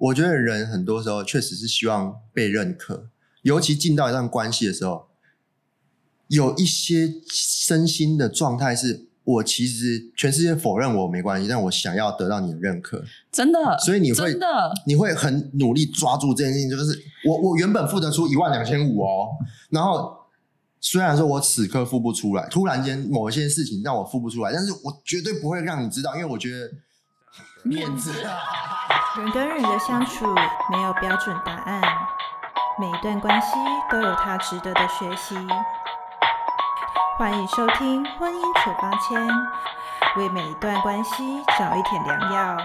我觉得人很多时候确实是希望被认可，尤其进到一段关系的时候，有一些身心的状态是。我其实全世界否认我没关系，但我想要得到你的认可，真的。所以你会真的，你会很努力抓住这件事情，就是我我原本付得出一万两千五哦，然后虽然说我此刻付不出来，突然间某一些事情让我付不出来，但是我绝对不会让你知道，因为我觉得面子啊。人跟人的相处没有标准答案，每一段关系都有它值得的学习。欢迎收听《婚姻处方签》，为每一段关系找一点良药。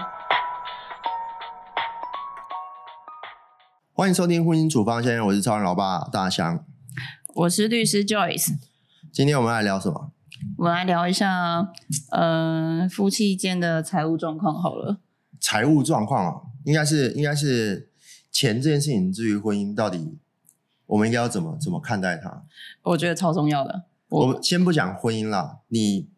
欢迎收听《婚姻处方签》，我是超人老爸大香，我是律师 Joyce。今天我们来聊什么？我们来聊一下，呃，夫妻间的财务状况好了。财务状况啊，应该是应该是钱这件事情，至于婚姻到底，我们应该要怎么怎么看待它？我觉得超重要的。我们先不讲婚姻啦，你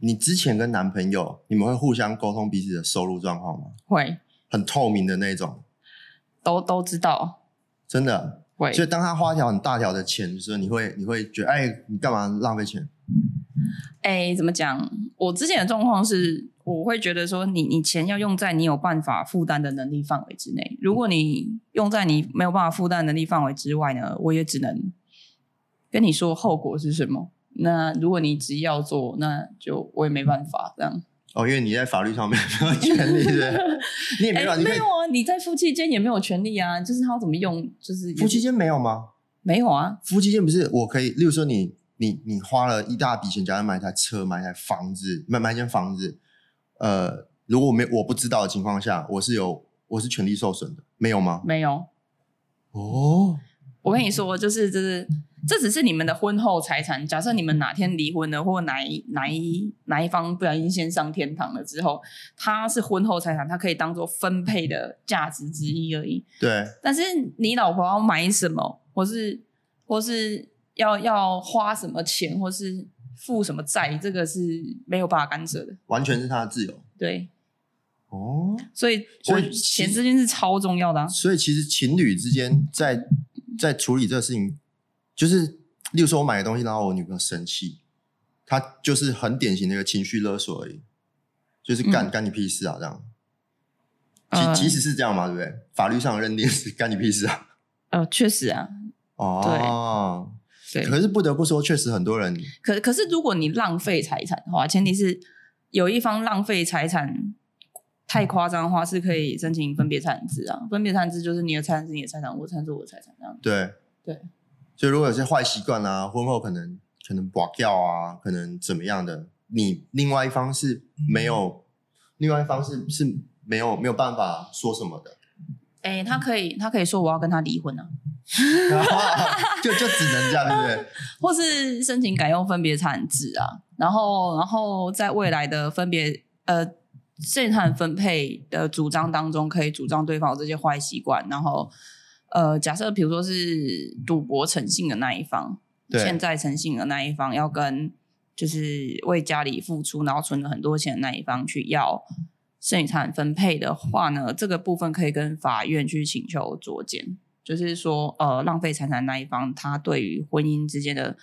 你之前跟男朋友，你们会互相沟通彼此的收入状况吗？会，很透明的那种，都都知道，真的会。所以当他花条很大条的钱的时候，你会你会觉得，哎，你干嘛浪费钱？哎，怎么讲？我之前的状况是，我会觉得说，你你钱要用在你有办法负担的能力范围之内。如果你用在你没有办法负担能力范围之外呢，我也只能。跟你说后果是什么？那如果你执意要做，那就我也没办法这样。哦，因为你在法律上面没有权利的，你也没有，没有啊？你在夫妻间也没有权利啊？就是他要怎么用？就是夫妻间没有吗？没有啊。夫妻间不是我可以，例如说你你你花了一大笔钱，假如买一台车、买一台房子、买买一间房子，呃，如果我没我不知道的情况下，我是有我是权利受损的，没有吗？没有。哦，我跟你说，就是就是。这只是你们的婚后财产。假设你们哪天离婚了，或哪一哪一哪一方不小心先上天堂了之后，它是婚后财产，它可以当做分配的价值之一而已。对。但是你老婆要买什么，或是或是要要花什么钱，或是付什么债，这个是没有办法干涉的，完全是他的自由。对。哦。所以，所以钱这件事超重要的。所以，其实情侣之间在在处理这个事情。就是，例如说，我买的东西，然后我女朋友生气，她就是很典型的一个情绪勒索而已，就是干干你屁事啊这样。即即使是这样嘛，对不对？法律上认定是干你屁事啊。呃，确实啊。哦。对。可是不得不说，确实很多人。可可是，如果你浪费财产的话，前提是有一方浪费财产太夸张的话，是可以申请分别产制啊。分别产制就是你的财产是你的财产，我产是我的财产这样。对。对。所以，如果有些坏习惯啊，婚后可能可能 bỏ 掉啊，可能怎么样的，你另外一方是没有，另外一方是是没有没有办法说什么的。哎，他可以，他可以说我要跟他离婚啊，就就只能这样，对不对？或是申请改用分别产制啊，然后然后在未来的分别呃财产分配的主张当中，可以主张对方这些坏习惯，然后。呃，假设比如说是赌博诚信的那一方，欠债诚信的那一方要跟就是为家里付出，然后存了很多钱的那一方去要剩余产分配的话呢，这个部分可以跟法院去请求酌减，就是说呃浪费财产那一方，他对于婚姻之间的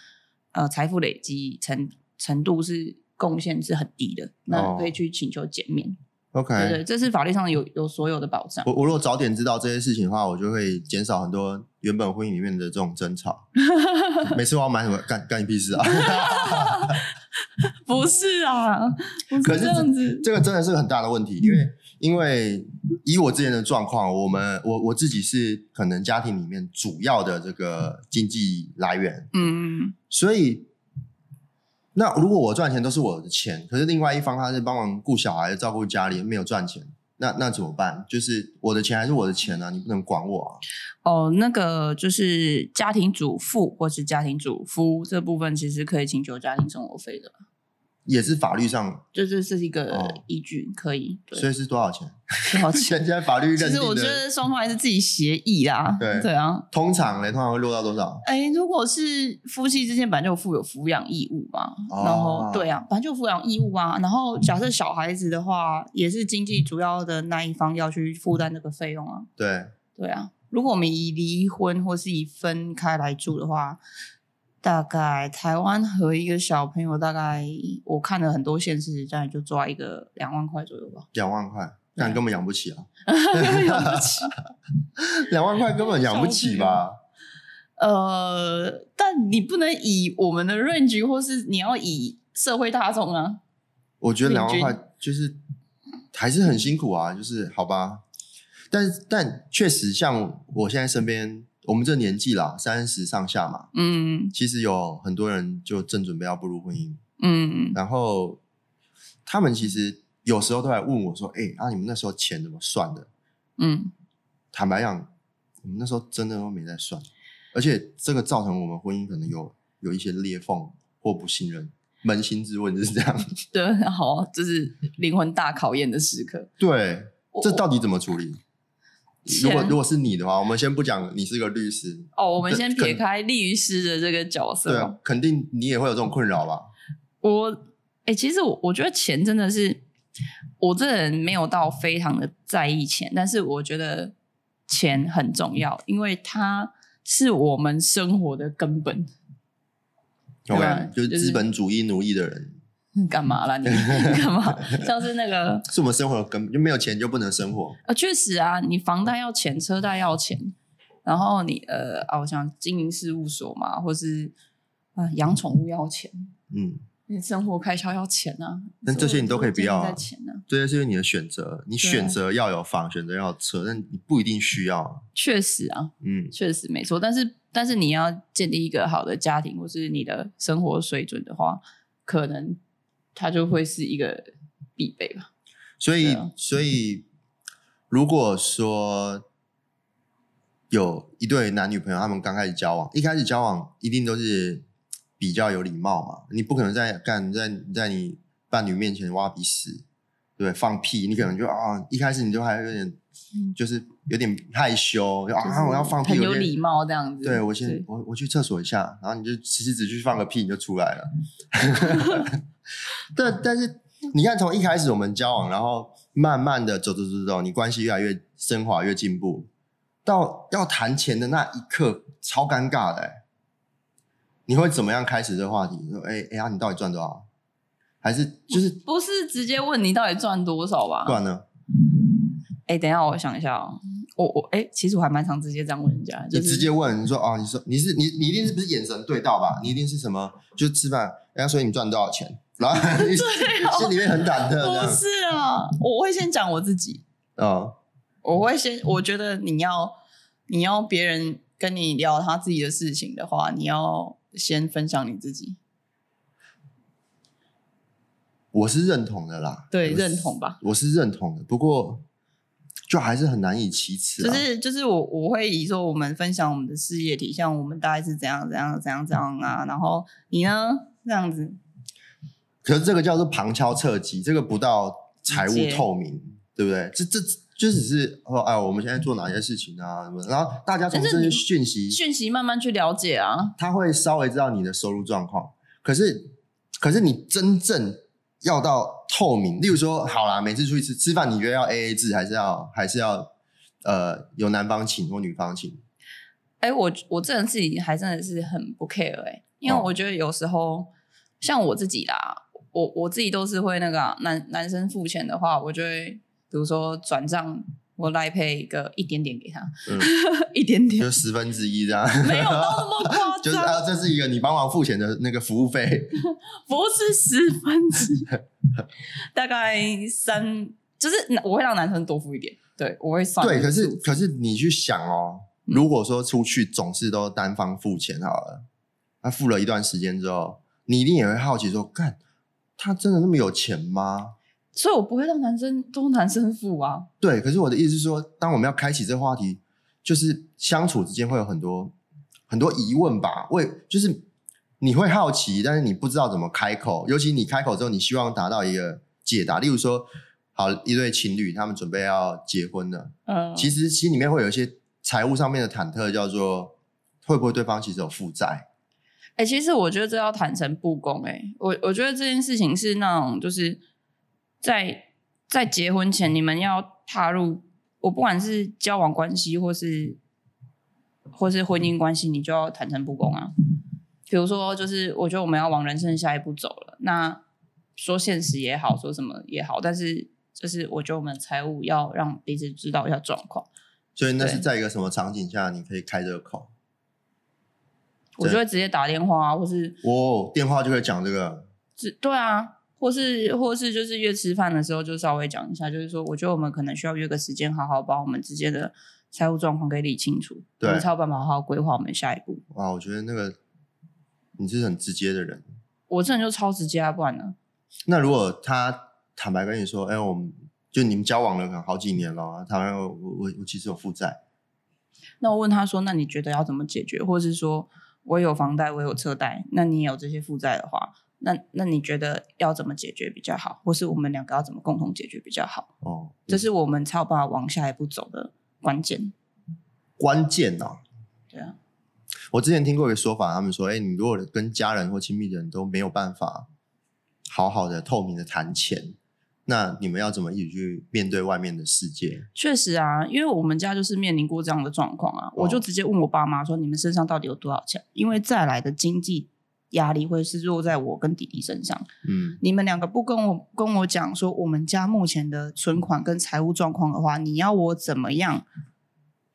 呃财富累积程程度是贡献是很低的，那可以去请求减免。OK，对对，这是法律上有有所有的保障。我我如果早点知道这些事情的话，我就会减少很多原本婚姻里面的这种争吵。每次我要买什么，干干你屁事啊！不是啊，可是这样子，这个真的是个很大的问题，因为因为以我之前的状况，我们我我自己是可能家庭里面主要的这个经济来源，嗯嗯，所以。那如果我赚钱都是我的钱，可是另外一方他是帮忙顾小孩、照顾家里，没有赚钱，那那怎么办？就是我的钱还是我的钱啊，你不能管我啊。哦，那个就是家庭主妇或是家庭主夫这部分，其实可以请求家庭生活费的。也是法律上，就这是一个哦依据，可以。对所以是多少钱？多少钱？现在法律其认定实我觉的，得双方还是自己协议啦。对对啊，通常嘞，通常会落到多少？哎，如果是夫妻之间本来就有负有抚养义务嘛，哦然后对啊，本来就有抚养义务啊。然后假设小孩子的话，也是经济主要的那一方要去负担这个费用啊。对，对啊，如果我们以离婚或是以分开来住的话，大概台湾和一个小朋友大概我看了很多县市，大概就抓一个两万块左右吧。两万块，但根本养不起啊！养不起。两万块根本养不起吧？呃，但你不能以我们的 range，或是你要以社会大众啊。我觉得两万块就是还是很辛苦啊，就是好吧。但但确实，像我现在身边，我们这年纪啦，三十上下嘛，嗯其实有很多人就正准备要步入婚姻，嗯，然后他们其实有时候都来问我说：“哎、啊，你们那时候钱怎么算的嗯，？”坦白讲，我们那时候真的都没在算，而且这个造成我们婚姻可能有有一些裂缝或不信任。扪心自问就是这样。对，好，这是灵魂大考验的时刻。对，我这到底怎么处理？钱如果如果是你的话，我们先不讲你是个律师，哦，我们先撇开律师的这个角色。哦，对啊，肯定你也会有这种困扰吧？我哎、其实我我觉得钱真的是我这人没有到非常的在意钱，但是我觉得钱很重要，因为它是我们生活的根本。OK，就是就是资本主义奴役的人，干嘛啦你？干嘛？像是那个是我们生活的根本，就没有钱就不能生活。啊，确实啊，你房贷要钱，车贷要钱，然后你呃啊，我想经营事务所嘛，或是啊、呃养宠物要钱，嗯，你生活开销要钱啊。但这些你都可以不要啊啊。这些是你的选择，你选择要有房，选择要有车，但你不一定需要。确实啊，嗯，确实没错，但是但是你要建立一个好的家庭，或是你的生活水准的话，可能它就会是一个必备吧。所以啊所以如果说有一对男女朋友，他们刚开始交往，一开始交往一定都是比较有礼貌嘛，你不可能在干在在你伴侣面前挖鼻屎，对对？放屁，你可能就啊，一开始你就还有点嗯就是有点害羞，啊我要放屁，很有礼貌这样子。对我先我我去厕所一下，然后你就其实只去放个屁，你就出来了。但但是你看，从一开始我们交往，然后慢慢的走走走走，你关系越来越升华，越进步，到要谈钱的那一刻，超尴尬的、欸。你会怎么样开始这个话题？说，哎、哎呀，你到底赚多少？还是就是不是直接问你到底赚多少吧？不然呢？哎、等一下，我想一下哦。我我哎、其实我还蛮常直接这样问人家，就是你直接问你说哦，你说你是你你一定是不是眼神对到吧？你一定是什么？就是吃饭，人家说你赚多少钱，然后 你 心里面很忐忑不。是啊，我会先讲我自己，哦，我会先，我觉得你要你要别人跟你聊他自己的事情的话，你要先分享你自己，我是认同的啦，对，认同吧。我是认同的，不过就还是很难以启齿、啊。就是就是我我会以说我们分享我们的事业体，像我们大概是怎样怎样怎样怎样啊，然后你呢？这样子，可是这个叫做旁敲侧击，这个不到财务透明，对不对？这这就只是说，哎，我们现在做哪些事情啊？什么？然后大家从这些讯息，讯息慢慢去了解啊，他会稍微知道你的收入状况。可是，可是你真正要到透明，例如说，好啦，每次出去吃吃饭，你觉得要 A A 制，还是要还是要呃由男方请或女方请？哎、我我这人自己还真的是很不 care 哎、因为哦我觉得有时候像我自己啦，我我自己都是会那个啊、男男生付钱的话，我就会比如说转账，我来配一个一点点给他，嗯，一点点就，十分之一这样。没有到那么 夸就是张，啊，这是一个你帮忙付钱的那个服务费。不是十分之一，大概三，就是我会让男生多付一点，对我会算对，可是可是你去想哦，嗯如果说出去总是都单方付钱好了，他付了一段时间之后，你一定也会好奇说，干，他真的那么有钱吗？所以我不会让男生都男生付啊，对，可是我的意思是说，当我们要开启这个话题，就是相处之间会有很多很多疑问吧。为就是你会好奇，但是你不知道怎么开口。尤其你开口之后，你希望达到一个解答。例如说，好一对情侣，他们准备要结婚了，嗯，其实心里面会有一些财务上面的忐忑，叫做会不会对方其实有负债？哎、其实我觉得这要坦诚不公、哎，我我觉得这件事情是那种就是在在结婚前，你们要踏入，我不管是交往关系或是或是婚姻关系，你就要坦诚不公啊。比如说，就是我觉得我们要往人生下一步走了，那说现实也好，说什么也好，但是就是我觉得我们财务要让彼此知道一下状况。所以那是在一个什么场景下你可以开这个口？我就会直接打电话啊，或是哦，电话就会讲这个，只对啊，或是或是就是约吃饭的时候就稍微讲一下，就是说我觉得我们可能需要约个时间，好好把我们之间的财务状况给理清楚，对我们才有办法好好规划我们下一步。哇，我觉得那个你是很直接的人。我这人就超直接啊，不然呢？那如果他坦白跟你说，哎，我们就你们交往了可能好几年了，他说我我我其实有负债，那我问他说，那你觉得要怎么解决？或者是说我有房贷，我有车贷，那你也有这些负债的话，那那你觉得要怎么解决比较好？或是我们两个要怎么共同解决比较好？哦，这是我们才有办法往下一步走的关键。关键啊。对啊，我之前听过一个说法，他们说，哎，你如果跟家人或亲密的人都没有办法好好的、透明的谈钱，那你们要怎么一起去面对外面的世界？确实啊，因为我们家就是面临过这样的状况啊，我就直接问我爸妈说：“你们身上到底有多少钱？”因为再来的经济压力会是落在我跟弟弟身上。嗯，你们两个不跟我跟我讲说我们家目前的存款跟财务状况的话，你要我怎么样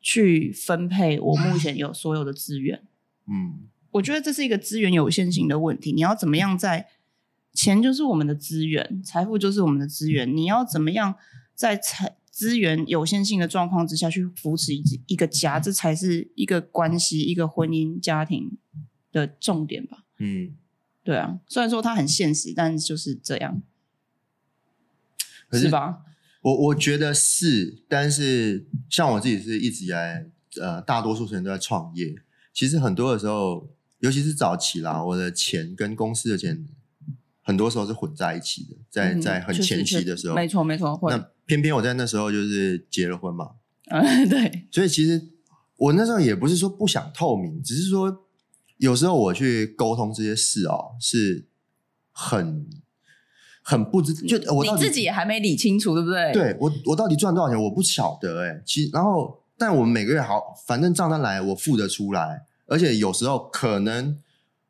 去分配我目前有所有的资源？嗯，我觉得这是一个资源有限性的问题。你要怎么样在钱就是我们的资源，财富就是我们的资源，你要怎么样在财资源有限性的状况之下去扶持一一个家，这才是一个关系、一个婚姻家庭的重点吧？嗯，对啊，虽然说它很现实，但就是这样，可是吧？我我觉得是，但是像我自己是一直以来，呃，大多数时间都在创业。其实很多的时候，尤其是早期啦，我的钱跟公司的钱，很多时候是混在一起的，在嗯在很前期的时候，没错没错，那偏偏我在那时候就是结了婚嘛，嗯，对，所以其实我那时候也不是说不想透明，只是说有时候我去沟通这些事哦，是很很不知，就我你自己也还没理清楚，对不对？，对我我到底赚多少钱我不晓得哎、其实然后但我们每个月好，反正账单来我付得出来，而且有时候可能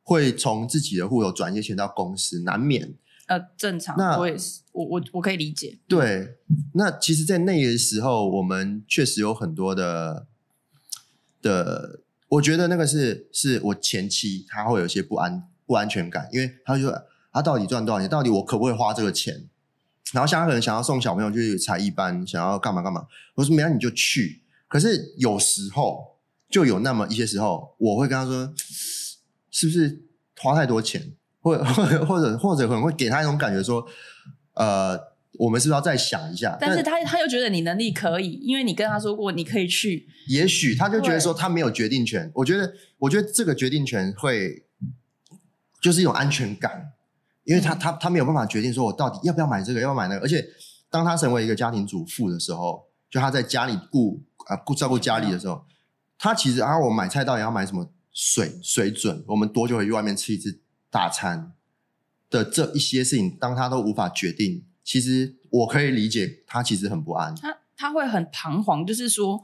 会从自己的户头转一些钱到公司，难免。呃，正常，那我也是，我我我可以理解，对，那其实，在那个时候，我们确实有很多的的，我觉得那个是是我前妻他会有一些不安不安全感，因为他就说他到底赚多少钱，到底我可不可以花这个钱？然后像他可能想要送小朋友去才艺班，想要干嘛干嘛，我说没让你就去。可是有时候就有那么一些时候，我会跟他说，是不是花太多钱？或者或者或者或者可能会给他一种感觉说，呃，我们是不是要再想一下？但是他他又觉得你能力可以，因为你跟他说过你可以去，也许他就觉得说他没有决定权。我觉得，我觉得这个决定权会就是一种安全感，因为他、嗯他他没有办法决定说我到底要不要买这个，要不要买那个。而且当他成为一个家庭主妇的时候，就他在家里顾啊顾照顾家里的时候，他其实啊，我买菜到底要买什么水水准，我们多久回去外面吃一次大餐的这一些事情，当他都无法决定，其实我可以理解他其实很不安。他他会很彷徨，就是说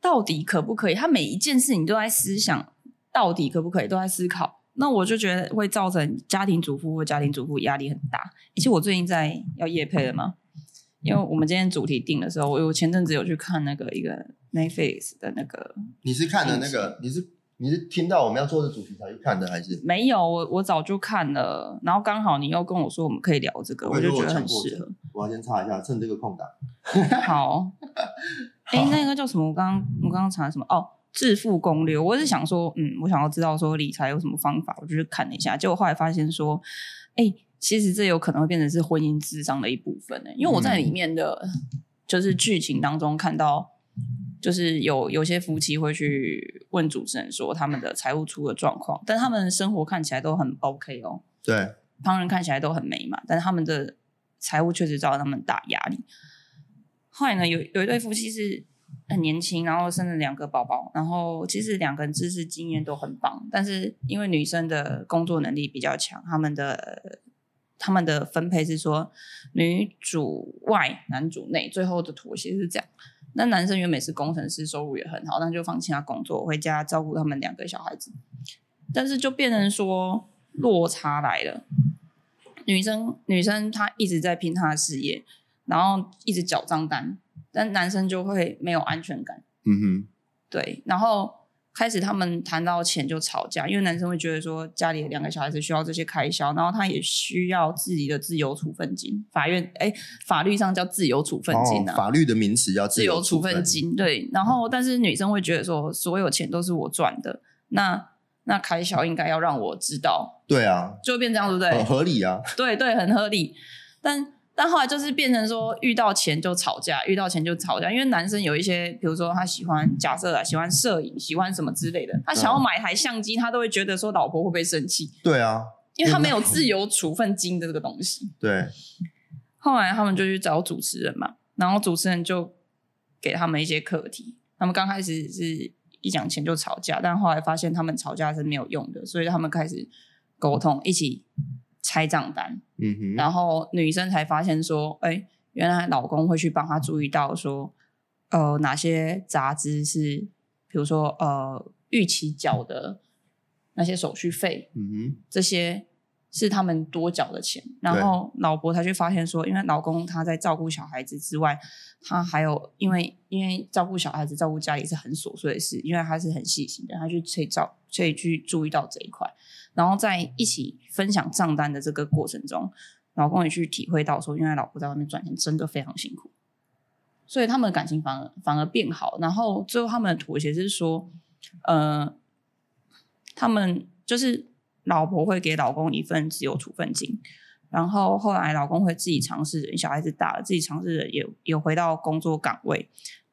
到底可不可以？他每一件事情都在思想，到底可不可以，都在思考。那我就觉得会造成家庭主妇或家庭主妇压力很大。而且我最近在要夜配了嘛，因为我们今天主题定的时候，我我前阵子有去看那个一个 Netflix 的那个，你是看的那个，你是你是听到我们要做的主题才去看的，还是？没有我我早就看了，然后刚好你又跟我说我们可以聊这个，我就觉得很适合。我要先查一下，趁这个空档。好，哎、那个叫什么？我刚刚我刚刚查什么？哦，致富攻略。我是想说，嗯，我想要知道说理财有什么方法，我就去看了一下。结果后来发现说，哎、其实这有可能会变成是婚姻智商的一部分呢、因为我在里面的、就是剧情当中看到，就是有有些夫妻会去问主持人说他们的财务出了状况，但他们生活看起来都很 OK 哦，对，旁人看起来都很美满，但是他们的财务确实造成他们大压力。后来呢，有有一对夫妻是很年轻，然后生了两个宝宝，然后其实两个人知识经验都很棒，但是因为女生的工作能力比较强，他们的他们的分配是说女主外男主内，最后的妥协是这样。那男生原本是工程师，收入也很好，那就放弃他工作，回家照顾他们两个小孩子。但是就变成说落差来了，女生女生她一直在拼她的事业，然后一直缴账单，但男生就会没有安全感。嗯哼，对，然后开始他们谈到钱就吵架，因为男生会觉得说家里两个小孩子需要这些开销，然后他也需要自己的自由处分金。法院哎，法律上叫自由处分金啊，法律的名词叫自由处分金。对，然后但是女生会觉得说，所有钱都是我赚的，那那开销应该要让我知道。对啊，就会变这样，对不对？很合理啊。对对，很合理，但。但后来就是变成说，遇到钱就吵架，遇到钱就吵架。因为男生有一些，比如说他喜欢假设啊，喜欢摄影，喜欢什么之类的，他想要买台相机，他都会觉得说老婆会不会生气？对啊，因为他没有自由处分金的这个东西。对。后来他们就去找主持人嘛，然后主持人就给他们一些课题。他们刚开始是一讲钱就吵架，但后来发现他们吵架是没有用的，所以他们开始沟通，一起。拆账单，嗯哼，然后女生才发现说，哎，原来老公会去帮她注意到说，呃，哪些杂支是，比如说呃，预期缴的那些手续费，嗯哼，这些是他们多缴的钱。然后老婆才去发现说，因为老公他在照顾小孩子之外，他还有因为因为照顾小孩子、照顾家里是很琐碎的事，因为他是很细心的，他去去照，所以去注意到这一块。然后在一起分享账单的这个过程中，老公也去体会到说，原来老婆在外面赚钱真的非常辛苦，所以他们的感情反而反而变好。然后最后他们的妥协是说，呃，他们就是老婆会给老公一份自由处分金，然后后来老公会自己尝试，小孩子大了，自己尝试也也回到工作岗位，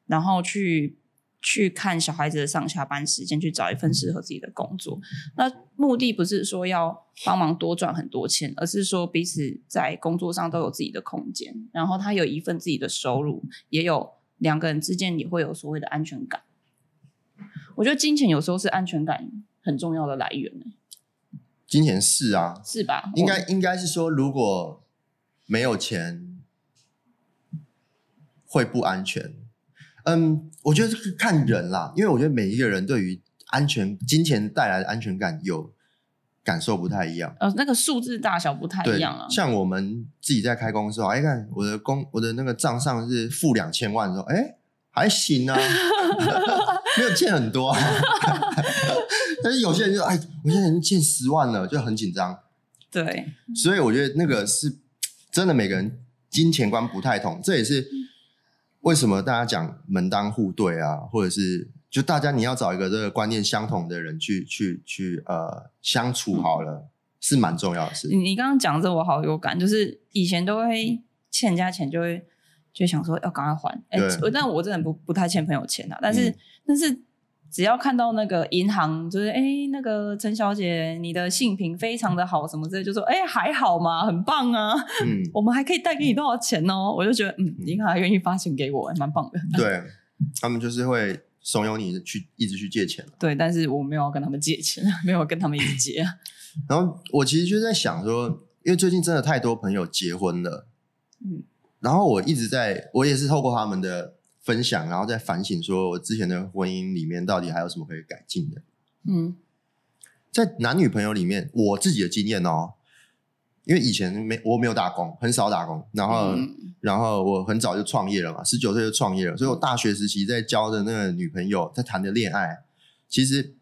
然后去。去看小孩子的上下班时间，去找一份适合自己的工作。那目的不是说要帮忙多赚很多钱，而是说彼此在工作上都有自己的空间，然后他有一份自己的收入，也有两个人之间也会有所谓的安全感。我觉得金钱有时候是安全感很重要的来源。金钱是啊，是吧？应该应该是说，如果没有钱，会不安全。嗯，我觉得是看人啦，因为我觉得每一个人对于安全、金钱带来的安全感有感受不太一样。呃，那个数字大小不太一样啊。像我们自己在开工的时候，哎，看我的工，我的那个账上是负两千万的时候，哎，还行啊，没有欠很多。但是有些人就哎，我现在已经欠十万了，就很紧张。对，所以我觉得那个是真的，每个人金钱观不太同，这也是。为什么大家讲门当户对啊？或者是就大家你要找一个这个观念相同的人去去去呃相处好了，是蛮重要的事。你你刚刚讲这我好有感，就是以前都会欠人家钱，就会就想说要赶快还。哎，但我真的不不太欠朋友钱啊，但是但是。只要看到那个银行，就是哎，那个陈小姐，你的性品非常的好，什么之类，就说哎，还好嘛？很棒啊，嗯，我们还可以贷给你多少钱哦？我就觉得，嗯，银行还愿意发钱给我，蛮棒的。对，他们就是会怂恿你去一直去借钱。对，但是我没有跟他们借钱，没有跟他们一直借。然后我其实就在想说，因为最近真的太多朋友结婚了，嗯，然后我一直在，我也是透过他们的。分享，然后在反省，说我之前的婚姻里面到底还有什么可以改进的？嗯，在男女朋友里面，我自己的经验哦，因为以前没我没有打工，很少打工，然后然后我很早就创业了嘛，十九岁就创业了，所以我大学时期在交的那个女朋友，在谈的恋爱，其实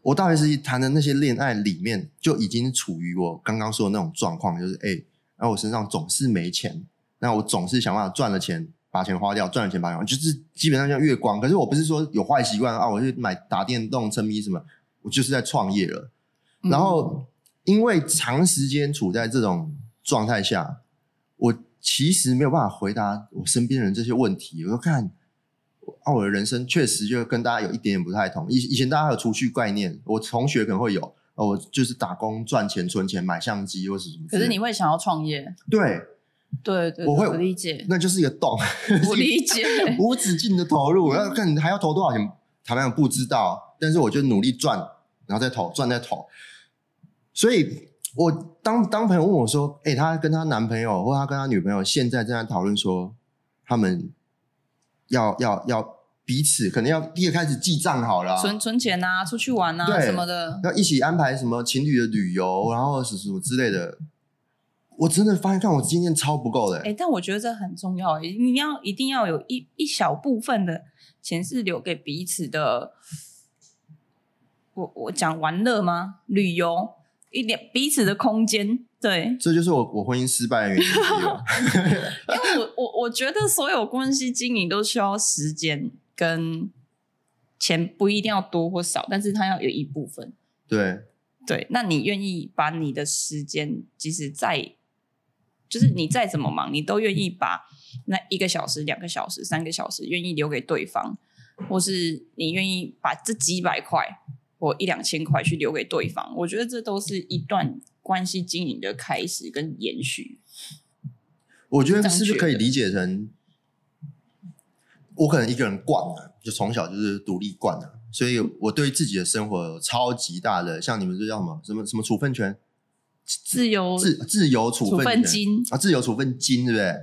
我大学时期谈的那些恋爱里面，就已经处于我刚刚说的那种状况，就是哎，然后我身上总是没钱，那我总是想办法赚了钱。把钱花掉，赚了钱把钱花，就是基本上像月光。可是我不是说有坏习惯啊，我去买打电动、沉迷什么，我就是在创业了。然后因为长时间处在这种状态下，我其实没有办法回答我身边人这些问题。我就看，啊，我的人生确实就跟大家有一点点不太同。以以前大家有储蓄概念，我同学可能会有，哦，我就是打工赚钱存钱买相机或是什么。可是你会想要创业，对，对对，我会我理解，那就是一个洞，我理解。无止境的投入，要看你还要投多少钱，台湾人不知道，但是我就努力赚，然后再投，赚再投。所以，我当当朋友问我说：“哎、她跟她男朋友或她跟她女朋友现在正在讨论说，他们要要要彼此可能要第一个开始记账好了啊、存存钱啊，出去玩啊什么的，要一起安排什么情侣的旅游，然后什什么之类的。我真的发现，看我经验超不够的、哎、但我觉得这很重要，你要一定要有一一小部分的钱是留给彼此的。我我讲玩乐吗？旅游一点彼此的空间，对，这就是我我婚姻失败的原因。因为我我我觉得所有关系经营都需要时间跟钱，不一定要多或少，但是它要有一部分。对，对，那你愿意把你的时间，即使再就是你再怎么忙，你都愿意把那一个小时、两个小时、三个小时，愿意留给对方，或是你愿意把这几百块或一两千块去留给对方，我觉得这都是一段关系经营的开始跟延续。我觉得是不是可以理解成，我可能一个人惯了，就从小就是独立惯了，所以我对自己的生活有超级大的，像你们这叫什么什么什么处分权，自由。自自由处处分分金。啊，自由处分金，对不对？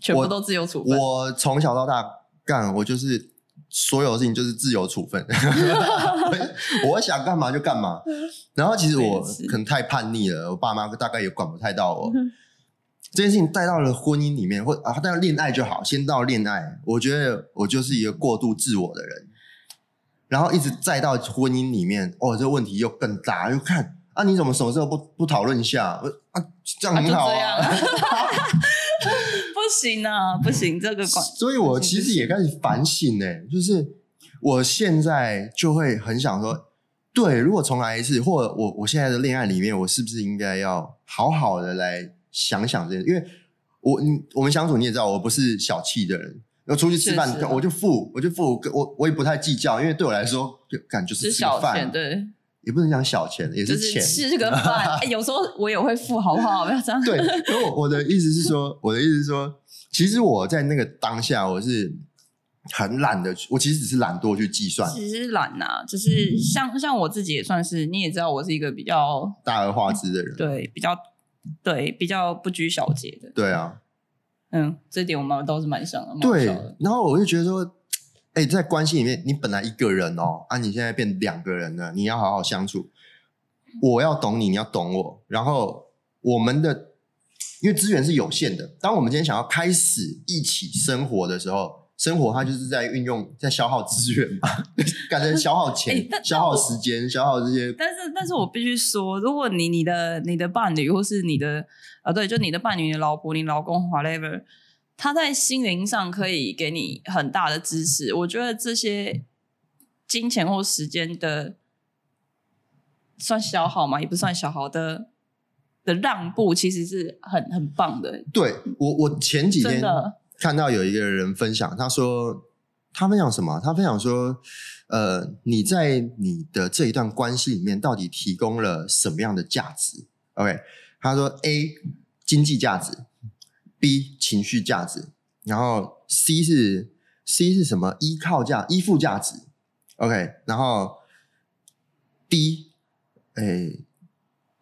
全部都自由处分，我从小到大干，我就是所有事情就是自由处分，我想干嘛就干嘛。然后其实我可能太叛逆了，我爸妈大概也管不太到我。这件事情带到了婚姻里面，或啊带到恋爱就好，先到恋爱，我觉得我就是一个过度自我的人，然后一直再到婚姻里面，哦，这个问题又更大，又看啊，你怎么什么时候不不讨论一下？呃啊，这样很好啊。不行啊，不行，这个管，所以我其实也开始反省呢、就是我现在就会很想说，对，如果重来一次，或者我我现在的恋爱里面，我是不是应该要好好的来想想这些？因为我你我们相处你也知道，我不是小气的人。要出去吃饭我就付，我就付，我我也不太计较，因为对我来说，就感觉是是小吃饭钱，，对，也不能讲小钱，也就是是钱。吃个饭，哎有时候我也会付，好不好？不要这样。对，可我我的意思是说，我的意思是说，其实我在那个当下，我是很懒的，我其实只是懒惰去计算其实懒呐、就是像像我自己也算是，你也知道，我是一个比较大而化之的人。对比较对比较不拘小节的，对啊，嗯，这点我们都是蛮像的，对。然后我就觉得说，哎、在关系里面，你本来一个人哦，啊，你现在变两个人了，你要好好相处。我要懂你，你要懂我。然后我们的，因为资源是有限的，当我们今天想要开始一起生活的时候，生活它就是在运用，在消耗资源嘛，感觉消耗钱、消耗时间、消耗这些。但是，但是我必须说，如果你你的你的伴侣，或是你的啊，对，就你的伴侣、你的老婆、你老公，whatever，他在心灵上可以给你很大的支持，我觉得这些金钱或时间的算消耗嘛，也不算消耗的的让步，其实是很很棒的，对我，我前几天。看到有一个人分享，他说他分享什么？他分享说，呃，你在你的这一段关系里面到底提供了什么样的价值？OK，他说 A 经济价值，B 情绪价值，然后 C 是 C 是什么？依靠价依附价值，OK，然后 D 诶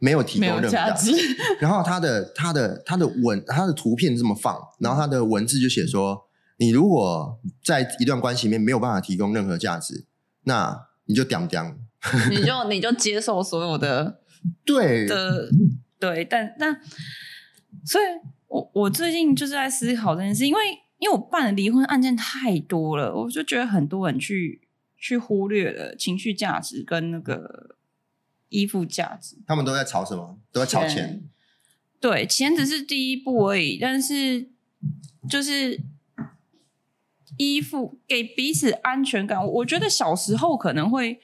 没有提供任何价价值，然后他的他的他的文他的图片这么放，然后他的文字就写说，你如果在一段关系里面没有办法提供任何价值，那你就屌屌。你就 你就接受所有的对，的对，但但所以我我最近就是在思考这件事，因为因为我办的离婚案件太多了，我就觉得很多人去去忽略了情绪价值跟那个依附价值。他们都在吵什么？都在吵钱。对，钱只是第一步而已，但是就是依附给彼此安全感。我觉得小时候可能会，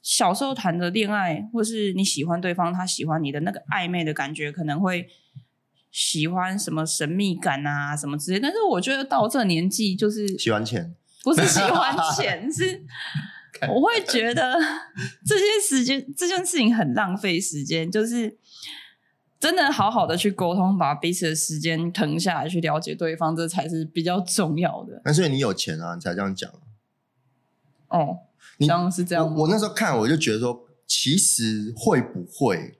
小时候谈的恋爱，或是你喜欢对方，他喜欢你的那个暧昧的感觉，可能会喜欢什么神秘感啊什么之类。但是我觉得到这年纪，就是喜欢钱，不是喜欢 钱，是我会觉得 这些时间这件事情很浪费时间，就是真的好好的去沟通，把彼此的时间腾下来去了解对方，这才是比较重要的。但是你有钱啊，你才这样讲。哦，你这样是这样我我那时候看，我就觉得说，其实会不会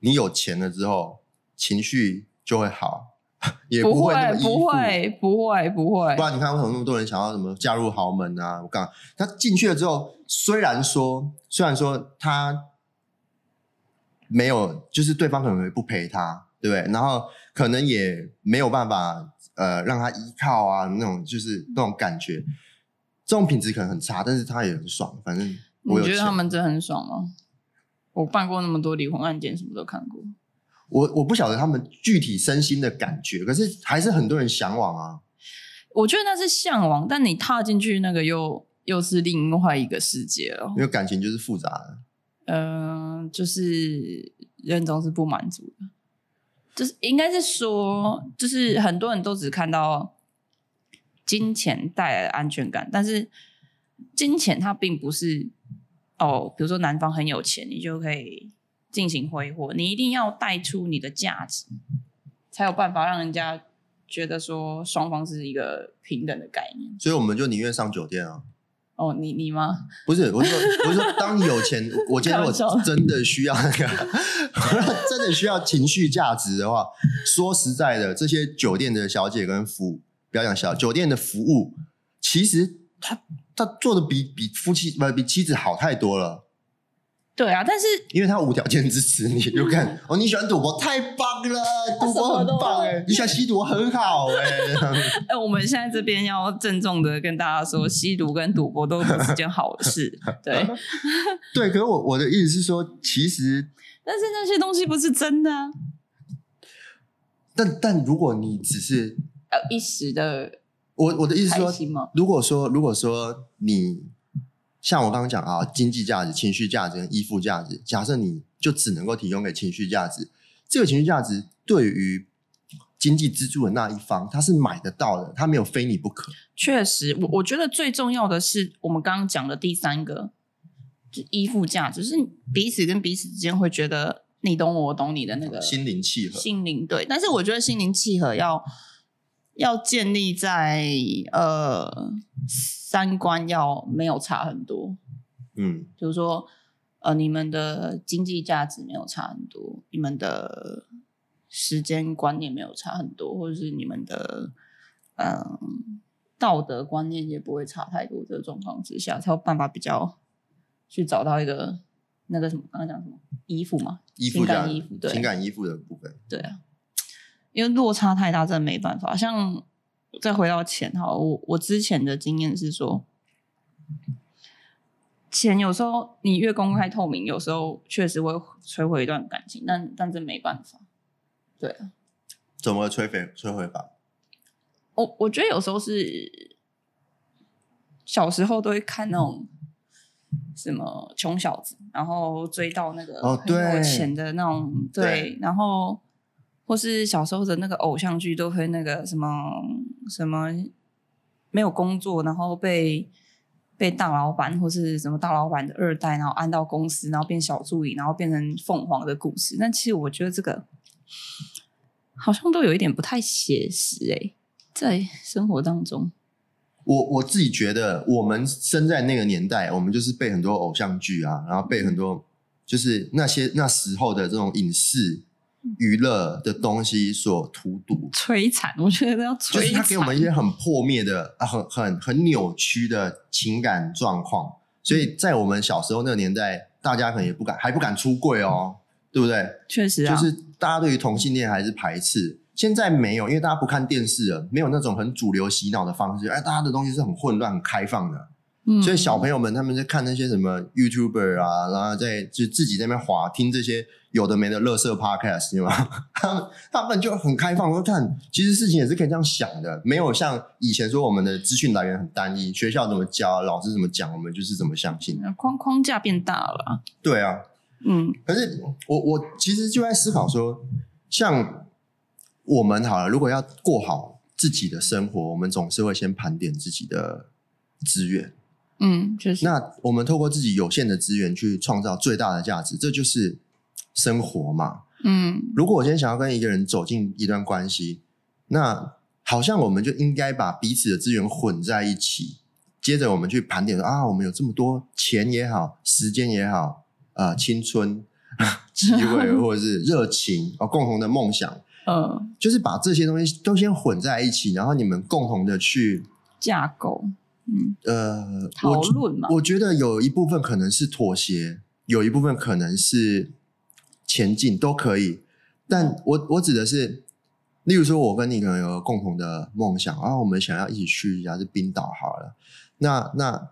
你有钱了之后，情绪就会好，也不会不会，不会，不会不。然你看为什么那么多人想要什么嫁入豪门啊？我刚他进去了之后，虽然说虽然说他没有，就是对方可能会不陪他，对不对？然后可能也没有办法呃让他依靠啊，那种就是那种感觉，这种品质可能很差，但是他也很爽，反正我觉得他们真的很爽吗？我办过那么多离婚案件，什么都看过。我我不晓得他们具体身心的感觉，可是还是很多人向往啊。我觉得那是向往，但你踏进去那个又又是另外一个世界了。因为感情就是复杂的。嗯、就是人总是不满足的，就是应该是说，就是很多人都只看到金钱带来的安全感，但是金钱它并不是哦，比如说男方很有钱，你就可以进行挥霍，你一定要带出你的价值，才有办法让人家觉得说双方是一个平等的概念。所以我们就宁愿上酒店啊。哦，你你吗？不是，我是说，我是说，当你有钱，我今天如开玩笑果真的需要那个，真的需要情绪价值的话，说实在的，这些酒店的小姐跟服务，不要讲小酒店的服务，其实他他做的比比夫妻不比妻子好太多了，对啊，但是因为他无条件支持你，就看哦，你喜欢赌博，太棒了，赌博很棒哎，你喜欢吸毒很好哎，哎，我们现在这边要郑重的跟大家说，吸毒跟赌博都不是件好事。对，对，可是我我的意思是说，其实 但是那些东西不是真的啊，但但如果你只是呃，一时的我我的意思是说如果说如果说你像我刚刚讲啊，经济价值、情绪价值跟依附价值，假设你就只能够提供给情绪价值，这个情绪价值对于经济支柱的那一方，他是买得到的，他没有非你不可。确实，我我觉得最重要的是我们刚刚讲的第三个，就依附价值，就是彼此跟彼此之间会觉得你懂我，我懂你的那个心灵契合，心灵对，但是我觉得心灵契合要要建立在呃三观要没有差很多，嗯，比如说呃你们的经济价值没有差很多，你们的时间观念没有差很多，或者是你们的嗯、道德观念也不会差太多这个状况之下，才有办法比较去找到一个那个什么刚刚讲什么依附嘛，情依附价值感依附对情感依附的部分，对啊，因为落差太大，真的没办法。像再回到钱哈，我我之前的经验是说，钱有时候你越公开透明，有时候确实会摧毁一段感情，但但这没办法。对啊，怎么摧毁摧毁法？我我觉得有时候是小时候都会看那种什么穷小子，然后追到那个有对钱的那种，对，对然后或是小时候的那个偶像剧都会那个什么什么没有工作，然后被被大老板或是什么大老板的二代，然后安到公司，然后变小助理，然后变成凤凰的故事。但其实我觉得这个好像都有一点不太写实诶、在生活当中。我我自己觉得，我们生在那个年代，我们就是被很多偶像剧啊，然后被很多就是那些那时候的这种影视娱乐的东西所荼毒，摧残，我觉得要摧残。就是他给我们一些很破灭的、啊、很很很扭曲的情感状况。所以在我们小时候那个年代，大家可能也不敢，还不敢出柜哦，对不对？确实啊，就是大家对于同性恋还是排斥。现在没有，因为大家不看电视了，没有那种很主流洗脑的方式。哎，大家的东西是很混乱、很开放的，嗯所以小朋友们他们在看那些什么 YouTuber 啊，然后在就自己在那边滑听这些有的没的乐色 Podcast，对吗？他们他们就很开放，说看其实事情也是可以这样想的，没有像以前说我们的资讯来源很单一，学校怎么教，老师怎么讲，我们就是怎么相信。框框架变大了啊。对啊，嗯可是我我其实就在思考说，像我们好了，如果要过好自己的生活，我们总是会先盘点自己的资源。嗯，就是那我们透过自己有限的资源去创造最大的价值，这就是生活嘛。嗯。如果我今天想要跟一个人走进一段关系，那好像我们就应该把彼此的资源混在一起，接着我们去盘点说啊，我们有这么多钱也好，时间也好，呃，青春、机会 或者是热情哦，共同的梦想，嗯。就是把这些东西都先混在一起，然后你们共同的去架构呃讨我论嘛，我觉得有一部分可能是妥协，有一部分可能是前进，都可以。但我我指的是，例如说，我跟你可能有个共同的梦想啊，我们想要一起去一下是冰岛好了。那那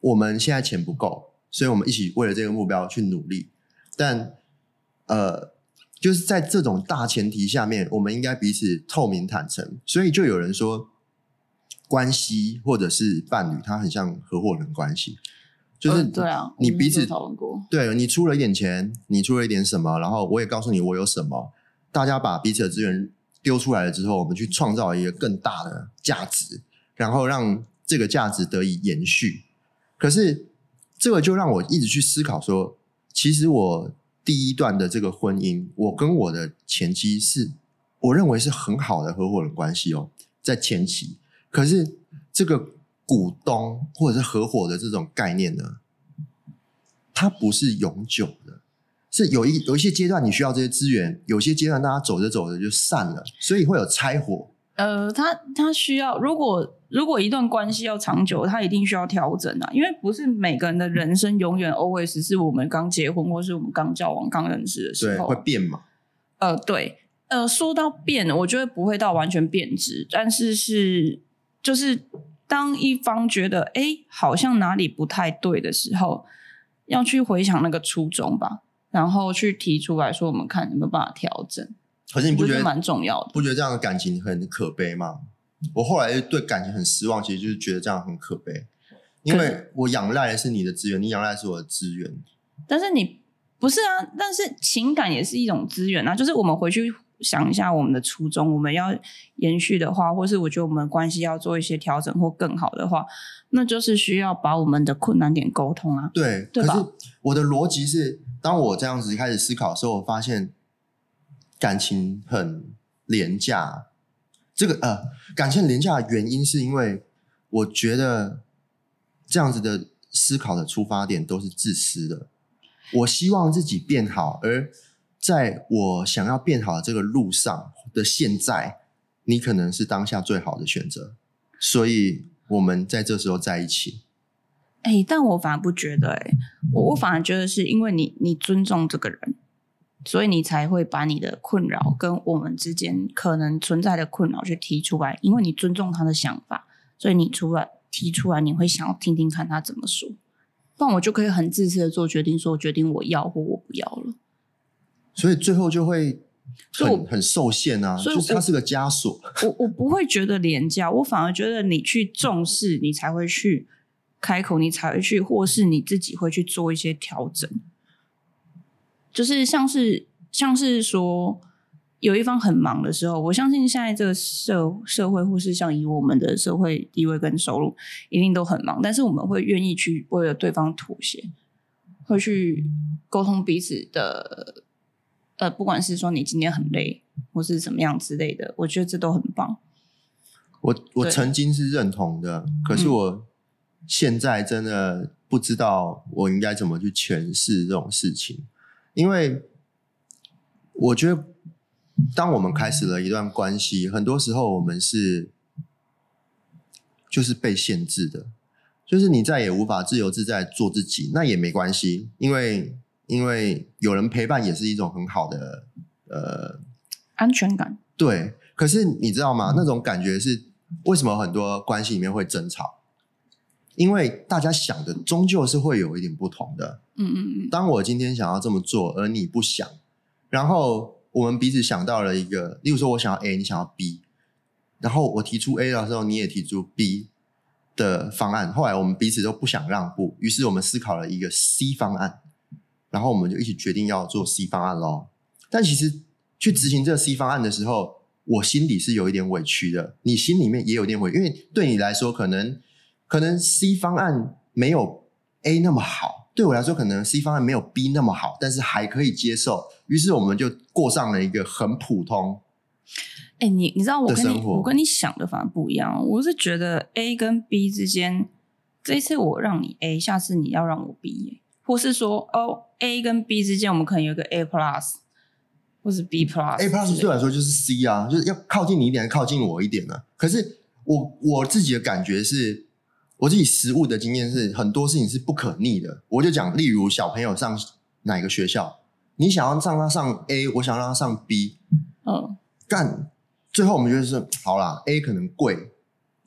我们现在钱不够，所以我们一起为了这个目标去努力。但呃，就是在这种大前提下面，我们应该彼此透明坦诚。所以就有人说，关系或者是伴侣，它很像合伙人关系，就是、呃对啊，你彼此有讨论过，对你出了一点钱，你出了一点什么，然后我也告诉你我有什么，大家把彼此的资源丢出来了之后，我们去创造一个更大的价值，然后让这个价值得以延续。可是这个就让我一直去思考说，其实我第一段的这个婚姻，我跟我的前妻是我认为是很好的合伙人关系哦，在前期。可是这个股东或者是合伙的这种概念呢，它不是永久的，是有一有一些阶段你需要这些资源，有些阶段大家走着走着就散了，所以会有拆伙。呃，他他需要，如果如果一段关系要长久，他一定需要调整啊，因为不是每个人的人生永远 always 是我们刚结婚或是我们刚交往、刚认识的时，候会，变嘛？呃，对，呃，说到变，我觉得不会到完全变质，但是是就是当一方觉得哎，诶好像哪里不太对的时候，要去回想那个初衷吧，然后去提出来说，我们看有没有办法调整，可是你不觉得蛮重要的。不觉得这样的感情很可悲吗？我后来对感情很失望，其实就是觉得这样很可悲，因为我仰赖的是你的资源，你仰赖的是我的资源。但是你不是啊，但是情感也是一种资源啊。就是我们回去想一下我们的初衷，我们要延续的话，或是我觉得我们的关系要做一些调整或更好的话，那就是需要把我们的困难点沟通啊。对，对吧可是我的逻辑是，当我这样子开始思考的时候，我发现感情很廉价。这个呃，感情很廉价的原因是因为我觉得这样子的思考的出发点都是自私的。我希望自己变好，而在我想要变好的这个路上的现在，你可能是当下最好的选择，所以我们在这时候在一起。哎、但我反而不觉得、哎，我我反而觉得是因为你你尊重这个人，所以你才会把你的困扰跟我们之间可能存在的困扰去提出来，因为你尊重他的想法，所以你出来提出来，你会想要听听看他怎么说，不然我就可以很自私的做决定，说决定我要或我不要了。所以最后就会很很受限啊，所以我就是它是个枷锁。我我不会觉得廉价，我反而觉得你去重视，你才会去开口，你才会去，或是你自己会去做一些调整。就是像是像是说，有一方很忙的时候，我相信现在这个社社会，或是像以我们的社会地位跟收入，一定都很忙，但是我们会愿意去为了对方妥协，会去沟通彼此的，呃，不管是说你今天很累，或是怎么样之类的，我觉得这都很棒。我我曾经是认同的，可是嗯。我现在真的不知道我应该怎么去诠释这种事情，因为我觉得，当我们开始了一段关系，很多时候我们是就是被限制的，就是你再也无法自由自在做自己，那也没关系，因为因为有人陪伴也是一种很好的呃安全感。对，可是你知道吗？那种感觉是为什么很多关系里面会争吵？因为大家想的终究是会有一点不同的。嗯嗯嗯，当我今天想要这么做，而你不想，然后我们彼此想到了一个，例如说我想要 A，你想要 B，然后我提出 A 的时候，你也提出 B 的方案，后来我们彼此都不想让步，于是我们思考了一个 C 方案，然后我们就一起决定要做 C 方案咯。但其实去执行这个 C 方案的时候，我心里是有一点委屈的，你心里面也有点委屈，因为对你来说，可能可能 C 方案没有 A 那么好，对我来说可能 C 方案没有 B 那么好，但是还可以接受。于是我们就过上了一个很普通。哎，你你知道我跟你我跟你想的反而不一样。我是觉得 A 跟 B 之间，这一次我让你 A，下次你要让我 B，耶或是说哦 A 跟 B 之间，我们可能有一个 A plus，或是 B plus。A plus 对我来说就是 C 啊，就是要靠近你一点，还是靠近我一点呢、可是我我自己的感觉是，我自己实物的经验是，很多事情是不可逆的。我就讲，例如小朋友上哪个学校，你想要让他上 A，我想让他上 B，嗯，干，最后我们就是好啦，A 可能贵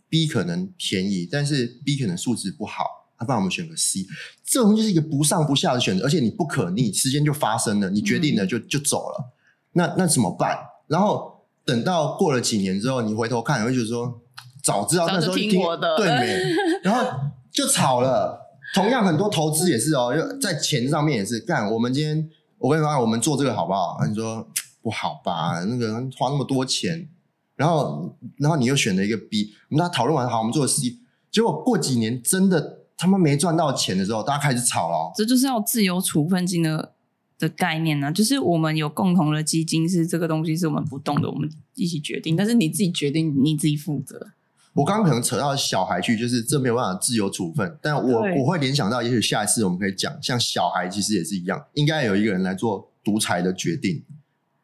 ，B 可能便宜，但是 B 可能素质不好，那、不然我们选个 C，这种就是一个不上不下的选择，而且你不可逆，时间就发生了，你决定了就、就走了，那那怎么办？然后等到过了几年之后，你回头看，你会觉得说，早知道那时候听我的对没？然后就吵了。同样，很多投资也是哦，就在钱上面也是干。我们今天我跟你说，我们做这个好不好？啊你说不好吧？那个花那么多钱，然后然后你又选了一个 B，我们大家讨论完好，我们做 C，结果过几年真的他们没赚到钱的时候，大家开始吵了哦。这就是要自由处分金的的概念呢、就是我们有共同的基金，是这个东西是我们不动的，我们一起决定，但是你自己决定，你自己负责。我刚刚可能扯到小孩去，就是这没有办法自由处分，但我对我会联想到，也许下一次我们可以讲，像小孩其实也是一样，应该有一个人来做独裁的决定，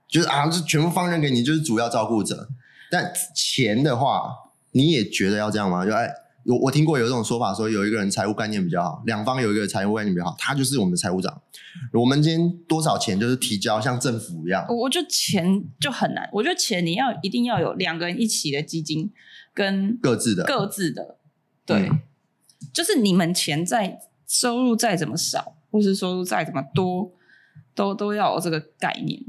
就是啊，就全部放任给你，就是主要照顾者。但钱的话，你也觉得要这样吗？就哎，有我听过有这种说法，说有一个人财务概念比较好，两方有一个财务概念比较好，他就是我们的财务长。我们今天多少钱就是提交，像政府一样，我我觉得钱就很难，我觉得钱你要一定要有两个人一起的基金跟各自的。各自的，对，嗯就是你们钱再收入再怎么少，或是收入再怎么多，都都要有这个概念，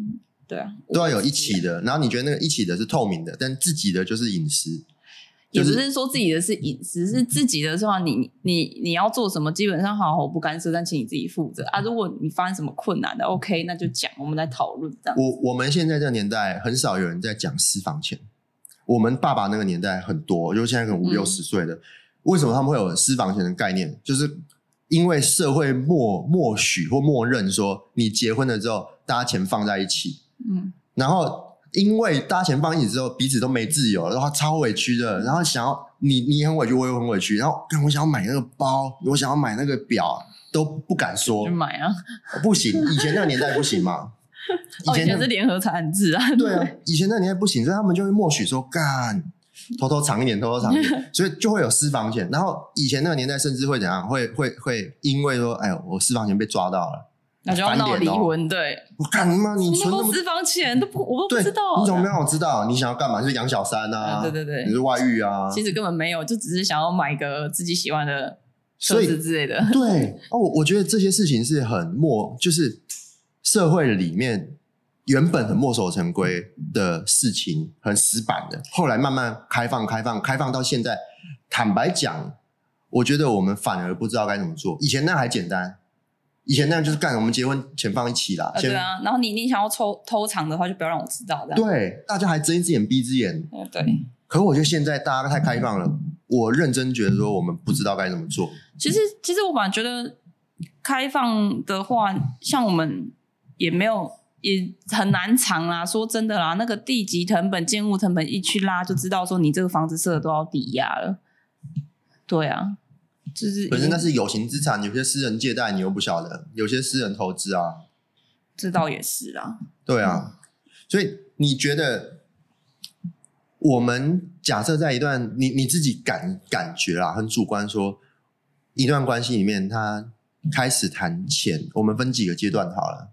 对啊，都要有一起的，然后你觉得那个一起的是透明的，但自己的就是隐私。也不是是说自己的是隐私，是自己的话，你你你要做什么，基本上好，我不干涉，但请你自己负责啊。如果你发生什么困难的，OK，那就讲，我们来讨论这样。我我们现在这个年代很少有人在讲私房钱，我们爸爸那个年代很多，就现在可能五嗯六十岁的，为什么他们会有私房钱的概念？就是因为社会默默许或默认说，你结婚了之后，大家钱放在一起，嗯，然后因为大家钱放一起之后，彼此都没自由了，然后超委屈的，然后想要你你很委屈，我也很委屈，然后干我想要买那个包，我想要买那个表，都不敢说就，买啊。不行，以前那个年代不行嘛，哦，以那前是联合产制啊，对啊，以前那个年代不行，所以他们就会默许说干。偷偷藏一点，偷偷藏一点，所以就会有私房钱。然后以前那个年代，甚至会怎样？会会会因为说，哎呦，我私房钱被抓到了，那就要闹离婚。对，我干妈，你存那么多私房钱都不，我都，不知道。你怎么没让我知道？你想要干嘛？就是养小三啊？啊对对对你是外遇啊？其实根本没有，就只是想要买个自己喜欢的车子之类的。对哦，我我觉得这些事情是很默，就是社会里面原本很墨守成规的事情，很死板的，后来慢慢开放、开放、开放到现在。坦白讲，我觉得我们反而不知道该怎么做。以前那还简单，以前那样就是干我们结婚钱放一起啦，啊，对啊，然后你你想要偷偷藏的话，就不要让我知道，这样。对大家还睁一只眼闭一只眼。对对，可我觉得现在大家太开放了，我认真觉得说我们不知道该怎么做。其实其实我反而觉得开放的话，像我们也没有也很难藏啦。说真的啦，那个地级成本、建物成本一去拉，就知道说你这个房子设了多少抵押了。对啊，就是本身那是有形资产，有些私人借贷你又不晓得，有些私人投资啊，这倒也是啦。对啊，所以你觉得我们假设在一段你你自己感感觉啦，很主观说，一段关系里面，他开始谈钱，我们分几个阶段好了。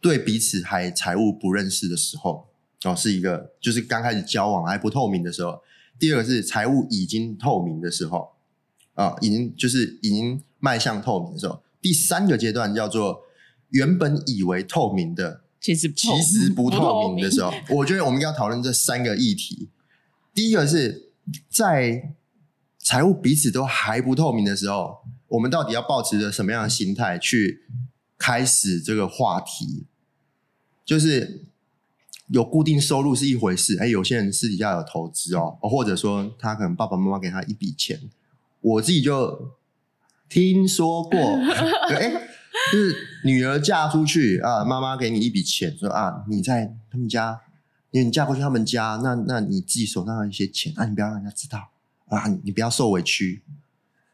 对彼此还财务不认识的时候，哦，是一个就是刚开始交往还不透明的时候；第二个是财务已经透明的时候，啊、已经就是已经迈向透明的时候；第三个阶段叫做原本以为透明的其实其实不透明的时候，候，我觉得我们要讨论这三个议题。第一个是在财务彼此都还不透明的时候，我们到底要保持着什么样的心态去开始这个话题？就是有固定收入是一回事，哎，有些人私底下有投资哦，或者说他可能爸爸妈妈给他一笔钱，我自己就听说过，哎，就是女儿嫁出去啊，妈妈给你一笔钱，说啊，你在他们家，因为你嫁过去他们家，那那你自己手上的一些钱，啊，你不要让人家知道啊，你不要受委屈，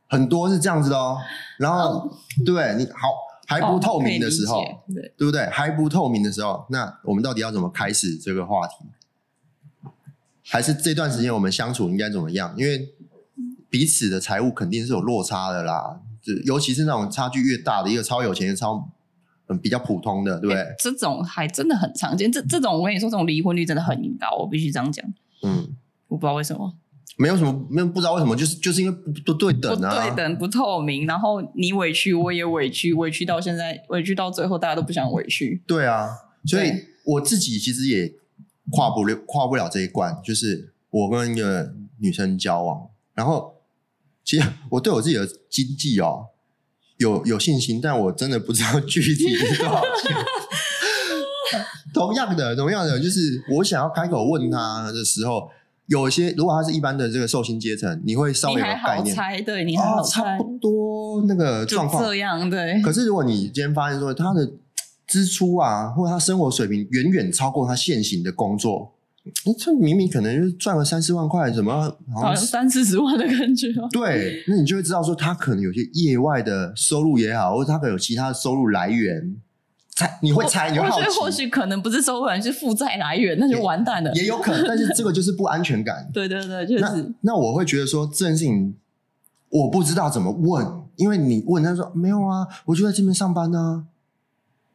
很多是这样子的哦，然后对你好。还不透明的时候，对对不对？还不透明的时候，那我们到底要怎么开始这个话题？还是这段时间我们相处应该怎么样？因为彼此的财务肯定是有落差的啦，就尤其是那种差距越大的，一个超有钱，超嗯比较普通的，对不对？这种还真的很常见。这这种我跟你说，这种离婚率真的很高，我必须这样讲。嗯，我不知道为什么。没有什么，没有不知道为什么，就是就是因为不不对等啊，不对等不透明，然后你委屈我也委屈，委屈到现在，委屈到最后大家都不想委屈。对啊，所以我自己其实也跨不了跨不了这一关，就是我跟一个女生交往，然后其实我对我自己的经济哦有有信心，但我真的不知道具体是多少钱。同样的，同样的，就是我想要开口问他的时候。有些如果他是一般的这个寿星阶层，你会稍微有概念，猜对，你还好猜，差不多那个状况这样对。可是如果你今天发现说他的支出啊，或者他生活水平远远超过他现行的工作，你这明明可能就是赚了三四万块，怎么好像三四十万的感觉？对，那你就会知道说他可能有些业外的收入也好，或者他可能有其他的收入来源。猜你会猜，你会好奇，或许可能不是收入来源，是负债来源，那就完蛋了。也有可能，但是这个就是不安全感。对对对，就是。那我会觉得说这件事情，我不知道怎么问，因为你问他说没有啊，我就在这边上班呢。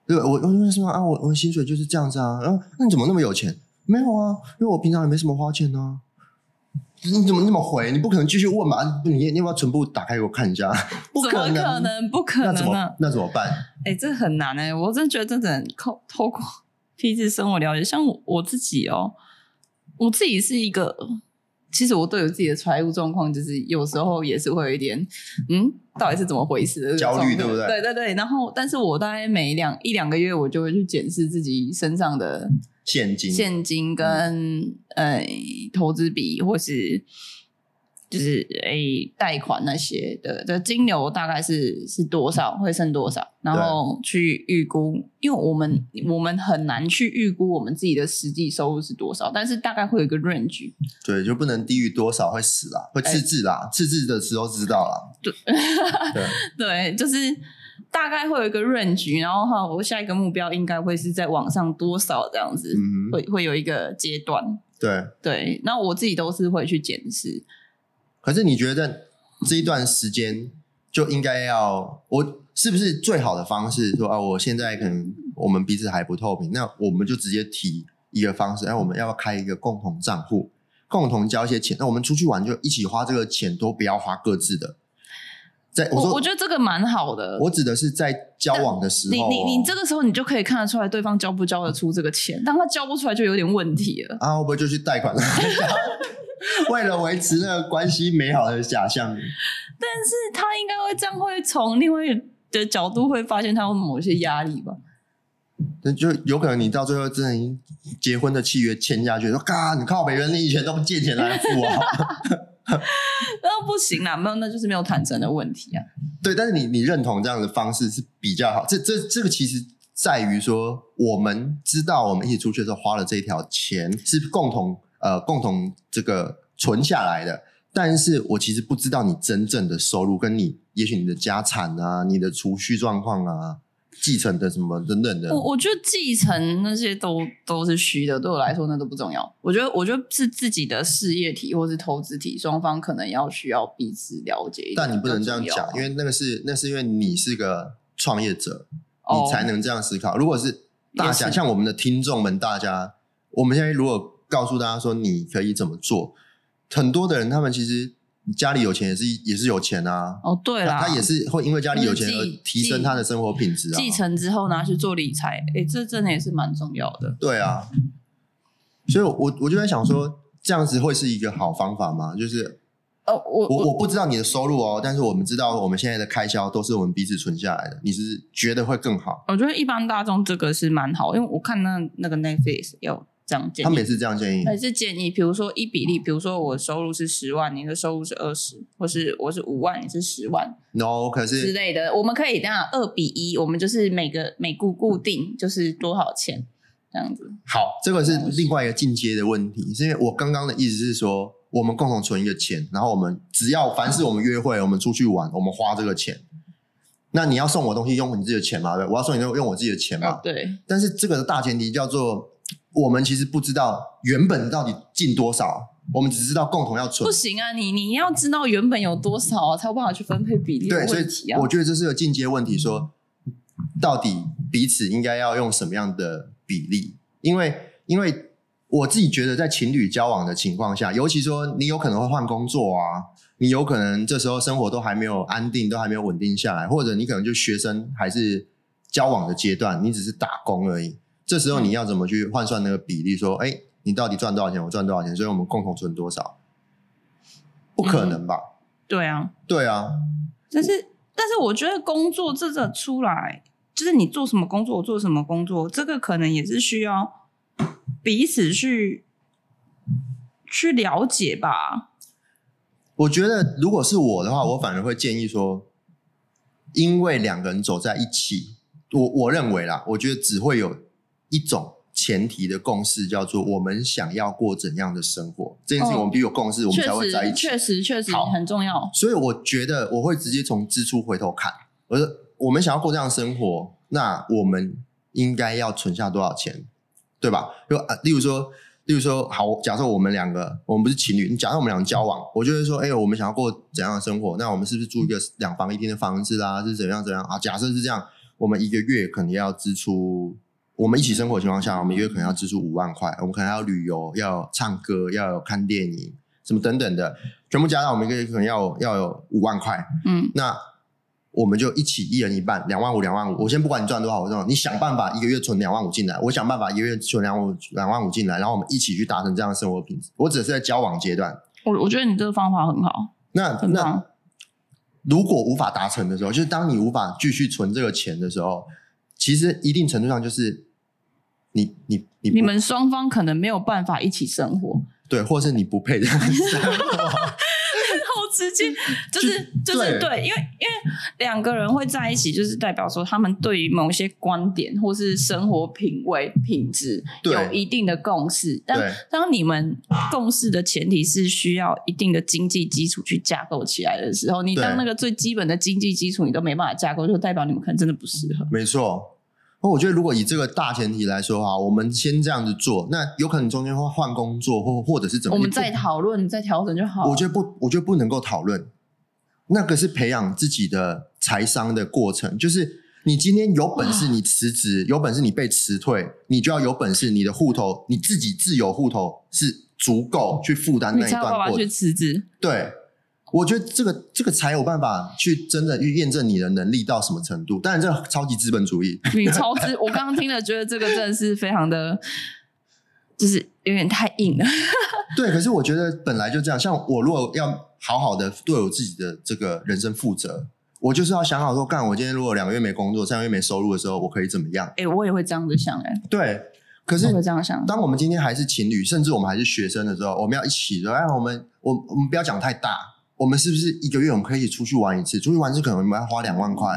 对，我我为什么啊？我我薪水就是这样子啊。然后那你怎么那么有钱？没有啊，因为我平常也没什么花钱呢。你怎么那么回？你不可能继续问嘛？你你要不要全部打开给我看一下？不可能，不可能啊！那怎么办？哎，这很难哎！我真觉得真的透透过批次生活了解，像我自己哦，我自己是一个，其实我对我自己的财务状况，就是有时候也是会有一点，嗯，到底是怎么回事？焦虑对不对？对对对。然后，但是我大概每两一两个月，我就会去检视自己身上的。现金、现金跟呃投资比，或是就是诶贷款那些的的金流大概是是多少，会剩多少，然后去预估，因为我们我们很难去预估我们自己的实际收入是多少，但是大概会有一个 range，对，就不能低于多少会死啦，会赤字啦，赤字的时候知道啦，对对，就是。大概会有一个 range，然后哈，我下一个目标应该会是在网上多少这样子，会会有一个阶段。对对，那我自己都是会去检视。可是你觉得这一段时间就应该要，我是不是最好的方式说啊？我现在可能我们彼此还不透明，那我们就直接提一个方式，哎，我们要不要开一个共同账户，共同交一些钱？那我们出去玩就一起花这个钱，都不要花各自的。在我说，我觉得这个蛮好的。我指的是在交往的时候，你你你这个时候你就可以看得出来对方交不交得出这个钱。当他交不出来，就有点问题了。啊，会不会就去贷款？为了维持那个关系美好的假象。但是他应该会这样，会从另外的角度会发现他有某些压力吧？那就有可能你到最后真的结婚的契约签下去，说嘎，你靠别人，你以前都不借钱来付啊。那不行啦，没有，那就是没有坦诚的问题啊。对，但是你你认同这样的方式是比较好。这这这个其实在于说，我们知道我们一起出去的时候花了这条钱是共同呃共同这个存下来的，但是我其实不知道你真正的收入，跟你也许你的家产啊，你的储蓄状况啊。继承的什么等等的，我我觉得继承那些都都是虚的，对我来说那都不重要。我觉得我觉得是自己的事业体或是投资体，双方可能要需要彼此了解一。但你不能这样讲，因为那个是那是因为你是个创业者，你才能这样思考。如果是大家像我们的听众们，大家我们现在如果告诉大家说你可以怎么做，很多的人他们其实。家里有钱也是也是有钱啊！哦，对啦，他也是会因为家里有钱而提升他的生活品质啊。继承之后拿去做理财，哎，这真的也是蛮重要的。对啊，所以，我我就在想说，这样子会是一个好方法吗？就是，哦，我我我不知道你的收入哦，但是我们知道我们现在的开销都是我们彼此存下来的。你是觉得会更好？我觉得一般大众这个是蛮好，因为我看那那个 Netflix 有。这样建议。他们也是这样建议。还是建议，比如说一比例，比如说我收入是十万，你的收入是二十，或是我是五万，你是十万 No，可是之是类的，我们可以这样二比一，我们就是每个每股固定就是多少钱这样子。好，这个是另外一个进阶的问题，是因为我刚刚的意思是说，我们共同存一个钱，然后我们只要凡是我们约会，我们出去玩，我们花这个钱。那你要送我东西，用你自己的钱嘛？对，我要送你用用我自己的钱嘛？对，但是这个的大前提叫做，我们其实不知道原本到底进多少，我们只知道共同要存不。行啊，你你要知道原本有多少啊，才有办法去分配比例的对，所以。我觉得这是个进阶问题，说到底彼此应该要用什么样的比例？因为因为我自己觉得，在情侣交往的情况下，尤其说你有可能会换工作啊，你有可能这时候生活都还没有安定，都还没有稳定下来，或者你可能就学生还是交往的阶段，你只是打工而已。这时候你要怎么去换算那个比例？说，哎，你到底赚多少钱？我赚多少钱？所以我们共同存多少？不可能吧？对啊，对啊，但是但是我觉得工作这个出来，就是你做什么工作，我做什么工作，这个可能也是需要彼此去去了解吧。我觉得如果是我的话，我反而会建议说，因为两个人走在一起，我我认为啦，我觉得只会有一种前提的共识，叫做我们想要过怎样的生活。这件事情我们必须有共识，我们才会在一，起。确实，确实好很重要。所以我觉得我会直接从支出回头看，我说我们想要过这样的生活，那我们应该要存下多少钱，对吧？就啊，例如说，例如说，好，假设我们两个，我们不是情侣，你假设我们两个交往，我就会说，哎、我们想要过怎样的生活？那我们是不是住一个两房一厅的房子啦？是怎样怎样啊？假设是这样，我们一个月可能要支出。我们一起生活的情况下，我们一个月可能要支出五万块，我们可能要旅游、要唱歌、要有看电影，什么等等的，全部加上我们一个月可能要有要有五万块。嗯，那我们就一起一人一半，两万五，两万五。我先不管你赚多少，我这种你想办法一个月存两万五进来，我想办法一个月存两万五两万五进来，然后我们一起去达成这样的生活品质。我只是在交往阶段，我我觉得你这个方法很好，那那。如果无法达成的时候，就是当你无法继续存这个钱的时候，其实一定程度上就是你你你你们双方可能没有办法一起生活，对，或是你不配这样子生活。好直接，就是就是对对，因为因为两个人会在一起，就是代表说他们对于某些观点或是生活品味品质有一定的共识。但对当你们共识的前提是需要一定的经济基础去架构起来的时候，你对当那个最基本的经济基础你都没办法架构，就代表你们可能真的不适合。没错。那我觉得，如果以这个大前提来说哈，我们先这样子做，那有可能中间会换工作，或或者是怎么，我们再讨论、再调整就好了。我觉得不，我觉得不能够讨论。那个是培养自己的财商的过程，就是你今天有本事，你辞职，有本事你被辞退，你就要有本事，你的户头你自己自有户头是足够去负担那一段过程。辞职。对，我觉得这个这个才有办法去真的去验证你的能力到什么程度。当然，这个超级资本主义，你超资，我刚刚听了，觉得这个真的是非常的，就是有点太硬了。对，可是我觉得本来就这样。像我如果要好好的对我自己的这个人生负责，我就是要想好说，干我今天如果两个月没工作、三个月没收入的时候，我可以怎么样？哎、我也会这样子想、哎，对，可是我会这样想。当我们今天还是情侣，甚至我们还是学生的时候，我们要一起说，哎，我们我我们不要讲太大，我们是不是一个月我们可以出去玩一次？出去玩一次可能我们要花两万块，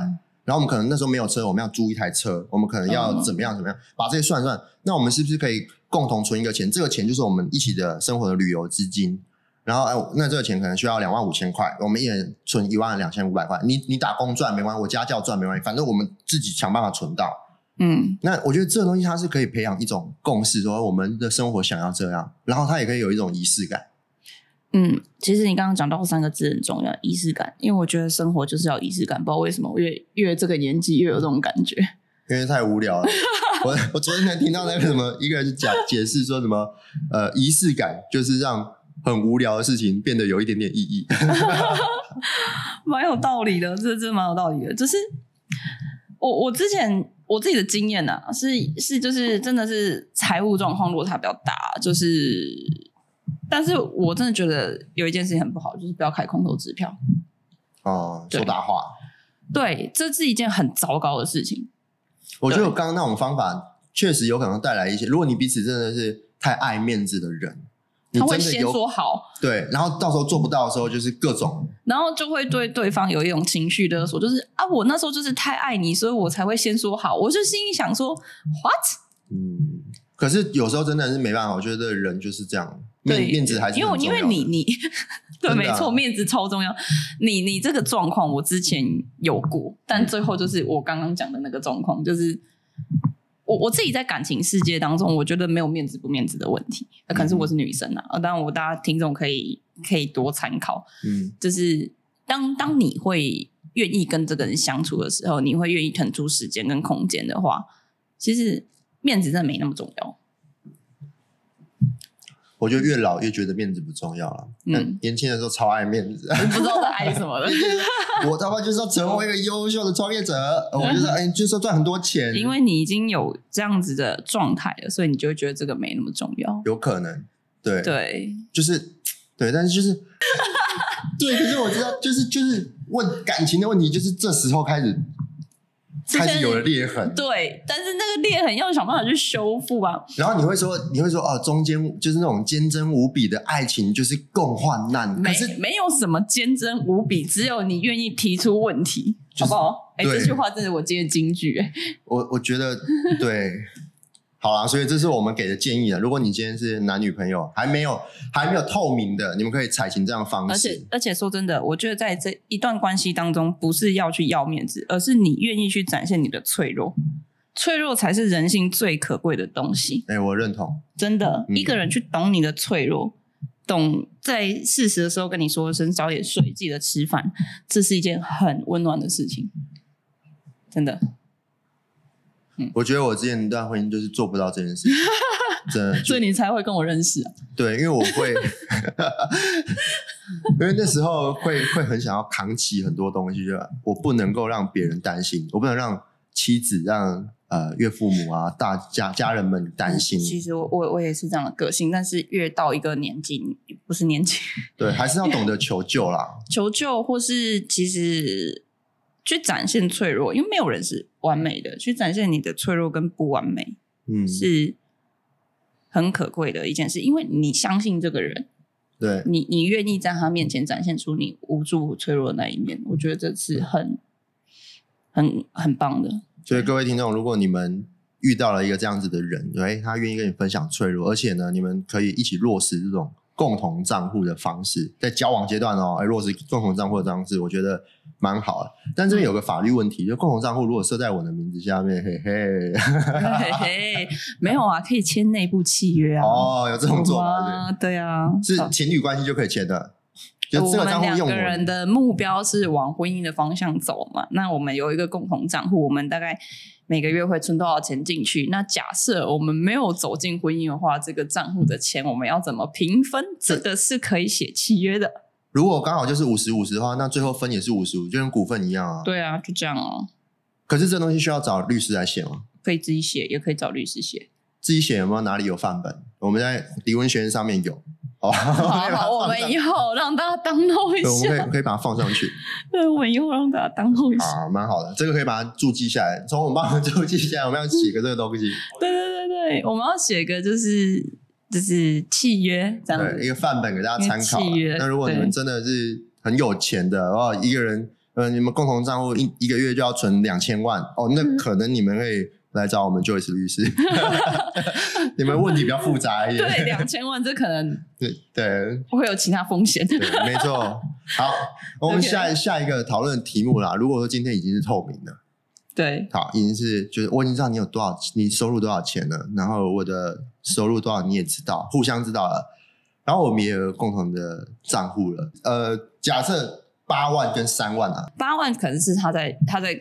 然后我们可能那时候没有车，我们要租一台车，我们可能要嗯怎么样怎么样，把这些算一算，那我们是不是可以共同存一个钱？这个钱就是我们一起的生活的旅游资金。然后，哎，那这个钱可能需要两万五千块，我们一人存一万两千五百块。你你打工赚没关系，我家教赚没关系，反正我们自己想办法存到。嗯，那我觉得这个东西它是可以培养一种共识，说我们的生活想要这样，然后它也可以有一种仪式感。嗯，其实你刚刚讲到三个字很重要，仪式感。因为我觉得生活就是要仪式感，不知道为什么，我越越这个年纪越有这种感觉。因为太无聊了。我我昨天才听到那个什么，一个人讲解释说什么，呃，仪式感就是让很无聊的事情变得有一点点意义。蛮有道理的，这这蛮有道理的。就是我我之前我自己的经验啊，是是就是真的是财务状况落差比较大，就是，但是我真的觉得有一件事情很不好，就是不要开空头支票。哦、对说大话。对，这是一件很糟糕的事情。我觉得我刚刚那种方法确实有可能带来一些，如果你彼此真的是太爱面子的人，你他会先说好，对，然后到时候做不到的时候，就是各种然后就会对对方有一种情绪勒索，就是啊，我那时候就是太爱你，所以我才会先说好。我就心里想说，what？嗯。可是有时候真的是没办法，我觉得人就是这样，面对，面子还是因为因为你你 对，啊。没错，面子超重要。你你这个状况，我之前有过，但最后就是我刚刚讲的那个状况，就是我我自己在感情世界当中，我觉得没有面子不面子的问题，呃可能是我是女生啊，呃当然我大家听众可以可以多参考，嗯。就是当当你会愿意跟这个人相处的时候，你会愿意腾出时间跟空间的话，其实面子真的没那么重要。我就越老越觉得面子不重要了。嗯嗯，年轻的时候超爱面子，不知道在爱什么的。我他妈就是要成为一个优秀的创业者，我就是哎，就是要赚很多钱，因为你已经有这样子的状态了，所以你就会觉得这个没那么重要。有可能，对，对，就是对，但是就是 对，可是我知道，就是就是问感情的问题，就是这时候开始是开始有了裂痕，对，但是那个裂痕要想办法去修复啊。然后你会说，你会说哦，中间就是那种坚贞无比的爱情，就是共患难，可没是没有什么坚贞无比，只有你愿意提出问题，就是好不好？哎，这句话真的我今天金句，哎，我我觉得对，好啦，所以这是我们给的建议啊。如果你今天是男女朋友，还没有还没有透明的，你们可以采行这样的方而且式。而且说真的，我觉得在这一段关系当中，不是要去要面子，而是你愿意去展现你的脆弱，脆弱才是人性最可贵的东西。哎、我认同。真的，嗯一个人去懂你的脆弱，懂在适时的时候跟你说声早点睡，记得吃饭，这是一件很温暖的事情。真的，我觉得我之前一段婚姻就是做不到这件事情，真的。所以你才会跟我认识啊。对，因为我会，因为那时候会会很想要扛起很多东西，就我不能够让别人担心，我不能让妻子、让呃岳父母啊、大家家人们担心。其实我我我也是这样的个性，但是越到一个年纪，不是年纪，对，还是要懂得求救啦。求救或是其实去展现脆弱，因为没有人是完美的，去展现你的脆弱跟不完美嗯，是很可贵的一件事，因为你相信这个人。对，你你愿意在他面前展现出你无助、脆弱的那一面，我觉得这是很很很棒的。所以各位听众，如果你们遇到了一个这样子的人，哎，他愿意跟你分享脆弱，而且呢，你们可以一起落实这种共同账户的方式，在交往阶段哦，哎，落实共同账户的方式，我觉得蛮好的。但这边有个法律问题，就共同账户如果设在我的名字下面，嘿 嘿，嘿嘿，没有啊，可以签内部契约啊。哦，有这种做法啊，对啊，是是情侣关系就可以签的，我们两个人的目标是往婚姻的方向走嘛？那我们有一个共同账户，我们大概每个月会存多少钱进去？那假设我们没有走进婚姻的话，这个账户的钱我们要怎么平分？这个是可以写契约的。如果刚好就是五十五十的话，那最后分也是五十五，就跟股份一样啊。对啊，就这样哦。可是这东西需要找律师来写吗？可以自己写，也可以找律师写。自己写有没有哪里有范本？我们在离婚学院上面有，哦，好好，我们以后让大家当漏一对，我们可。以可以把它放上去 对，我们以后让大家当漏一下。啊，蛮好的，这个可以把它注记下来，从我们帮我们注记下来，我们要写个这个东西，对对对对，我们要写个就是就是契约这样对，一。个范本给大家参考契约。那如果你们真的是很有钱的哦，一个人呃，你们共同账户一一个月就要存两千万哦，那嗯可能你们可以来找我们 Joyce 律师 你们问题比较复杂一点，对，两千万这可能 对对会有其他风险。对，没错。好，我们下下一个讨论的题目啦。如果说今天已经是透明的，对，好，已经是就是我已经知道你有多少，你收入多少钱了，然后我的收入多少你也知道，互相知道了，然后我们也有共同的账户了。呃，假设八万跟三万啊，八万可能是他在他在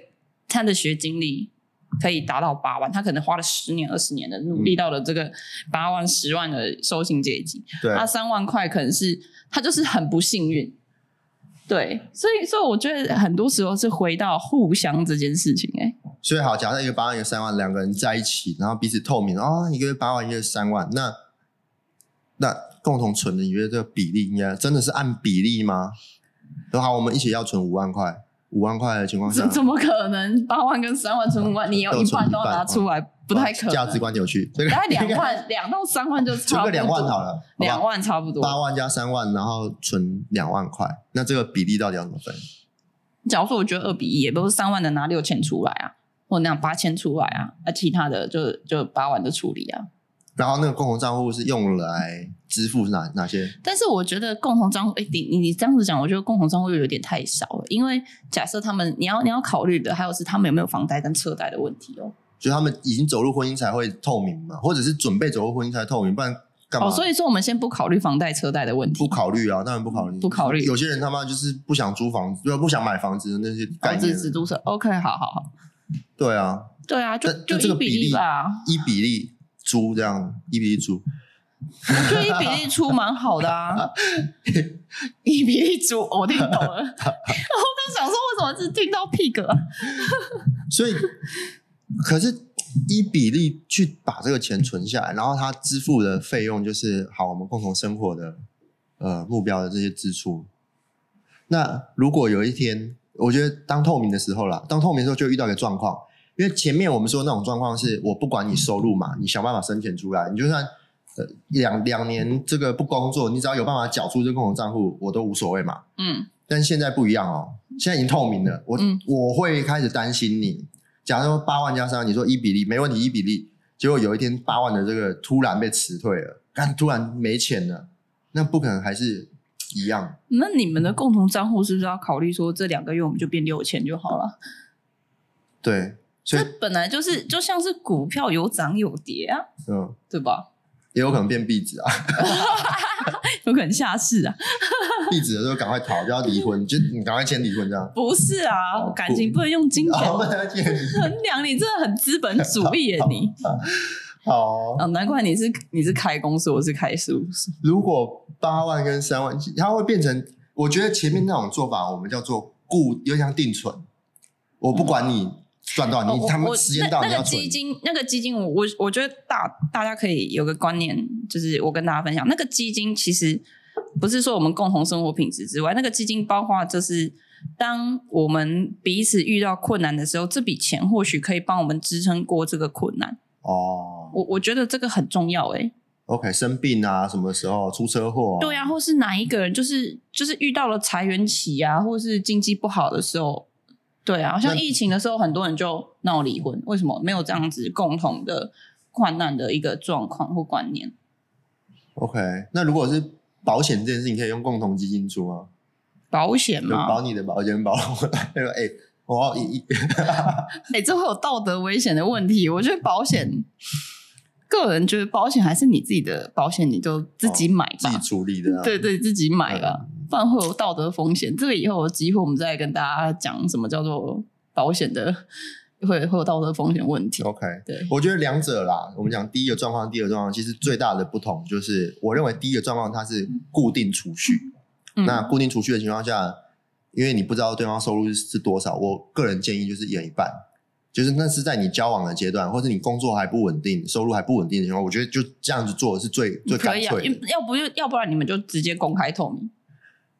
他的学经历可以达到八万，他可能花了十年二十年的努力到了这个八万十万的收薪阶级，对。那三万块可能是他就是很不幸运。对，所以所以我觉得很多时候是回到互相这件事情、欸，所以好，假设一个八万一个三万，两个人在一起，然后彼此透明，哦，一个月八万，一个月三万，那那共同存的，你觉得这个比例应该真的是按比例吗？好，我们一起要存五万块，五万块的情况下，怎么可能八万跟三万存五万，你有一半都要拿出来，不太可能。价值观扭曲，大概两 万两到三万就存个两万好了，两万差不多，八万加三万，然后存两万块，那这个比例到底要怎么分？假如说我觉得二比一，也都是三万的拿六千出来啊，或那样八千出来啊，那其他的就就八万的处理啊。然后那个共同账户是用来支付哪哪些？但是我觉得共同账户哎你你你这样子讲我觉得共同账户又有点太少了因为假设他们你要你要考虑的还有是他们有没有房贷跟车贷的问题哦。就他们已经走入婚姻才会透明嘛或者是准备走入婚姻才透明不然干嘛？所以说我们先不考虑房贷车贷的问题。不考虑啊当然不考虑。不考虑。有些人他妈就是不想租房子如果不想买房子的那些概子只租车。Ok 好好好。对啊。对啊就就这个比例啊一比例租这样一比一租就一比一出蛮好的啊。一比一租我听懂了。然刚想说为什么只听到屁股啊？所以可是一比例去把这个钱存下来然后他支付的费用就是好我们共同生活的呃目标的这些支出。那如果有一天我觉得当透明的时候啦当透明的时候就遇到一个状况因为前面我们说那种状况是我不管你收入嘛，你想办法生钱出来，你就算呃两两年这个不工作，你只要有办法缴出这个共同账户，我都无所谓嘛。嗯。但现在不一样哦，现在已经透明了，我我会开始担心你。假如说八万加三，你说一比例没问题，一比例，结果有一天八万的这个突然被辞退了，但，突然没钱了，那不可能还是一样。那你们的共同账户是不是要考虑说这两个月我们就变六千就好了？对。所本来就是就像是股票有涨有跌啊，嗯，对吧？也有可能变壁纸啊 有可能下市啊，壁纸的时候赶快逃，就要离婚，就你赶快签离婚这样。不是啊，感情不能用金钱 衡量，你真的很资本主义啊你。好啊，难怪你是你是开公司，我是开书。如果八万跟三万，它会变成？我觉得前面那种做法，我们叫做固，又像定存，我不管你。赚到你他们时间到那个基金那个基金我我我觉得大大家可以有个观念就是我跟大家分享。那个基金其实不是说我们共同生活品质之外那个基金包括就是当我们彼此遇到困难的时候这笔钱或许可以帮我们支撑过这个困难。哦。我我觉得这个很重要哎 ok 生病啊什么时候出车祸对啊或是哪一个人就是就是遇到了裁员起啊或是经济不好的时候对啊，好像疫情的时候，很多人就闹离婚。为什么没有这样子共同的困难的一个状况或观念？OK，那如果是保险这件事，你可以用共同基金出吗？保险嘛，保你的保险，保我的 哎，我一一，每次会有道德危险的问题。我觉得保险，个人觉得保险还是你自己的保险，你就自己买吧，自己处理的，对对，自己买吧。不然会有道德风险。这个以后有机会我们再跟大家讲什么叫做保险的会会有道德风险问题。Ok 对。我觉得两者啦我们讲第一个状况第二个状况其实最大的不同就是我认为第一个状况它是固定储蓄那固定储蓄的情况下因为你不知道对方收入是多少我个人建议就是一人一半。就是那是在你交往的阶段或是你工作还不稳定收入还不稳定的情况我觉得就这样子做是最最可以啊要不就要不然你们就直接公开透明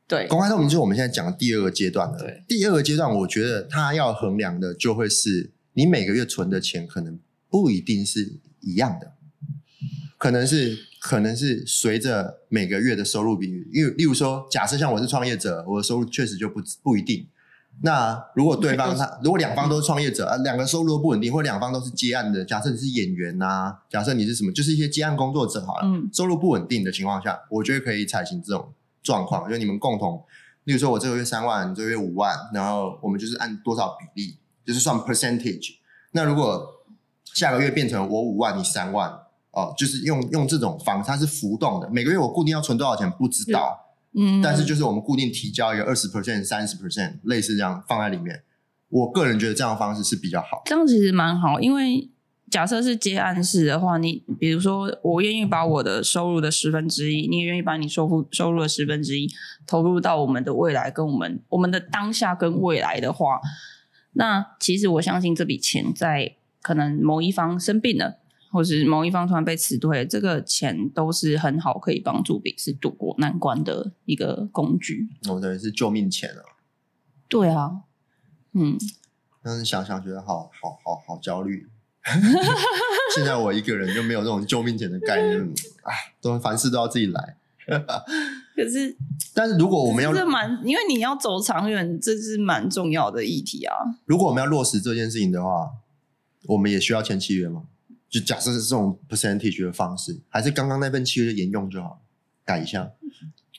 对。公开透明就是我们现在讲的第二个阶段了。第二个阶段我觉得他要衡量的就会是你每个月存的钱可能不一定是一样的。可能是可能是随着每个月的收入比例例如说假设像我是创业者我的收入确实就不不一定。那如果对方他如果两方都是创业者啊两个收入不稳定或两方都是接案的假设你是演员呐假设你是什么就是一些接案工作者好了收入不稳定的情况下我觉得可以采行这种状况，就你们共同，例如说，我这个月三万，你这个月五万，然后我们就是按多少比例，就是算 percentage。那如果下个月变成我五万，你三万，哦，就是用用这种方式，它是浮动的，每个月我固定要存多少钱不知道，嗯，但是就是我们固定提交一个二十 percent、三十 percent 类似这样放在里面。我个人觉得这样方式是比较好，这样其实蛮好，因为。假设是接暗示的话，你比如说，我愿意把我的收入的十分之一，你也愿意把你收付收入的十分之一，投入到我们的未来跟我们我们的当下跟未来的话，那其实我相信这笔钱在可能某一方生病了，或是某一方突然被辞退，这个钱都是很好可以帮助彼此渡过难关的一个工具。我对是救命钱啊！对啊，嗯，但是想想觉得好好好好焦虑。现在我一个人就没有那种救命钱的概念，哎，都凡事都要自己来。可是，但是如果我们要这蛮，因为你要走长远，这是蛮重要的议题啊。如果我们要落实这件事情的话，我们也需要签契约吗？就假设是这种 percentage 的方式，还是刚刚那份契约沿用就好，改一下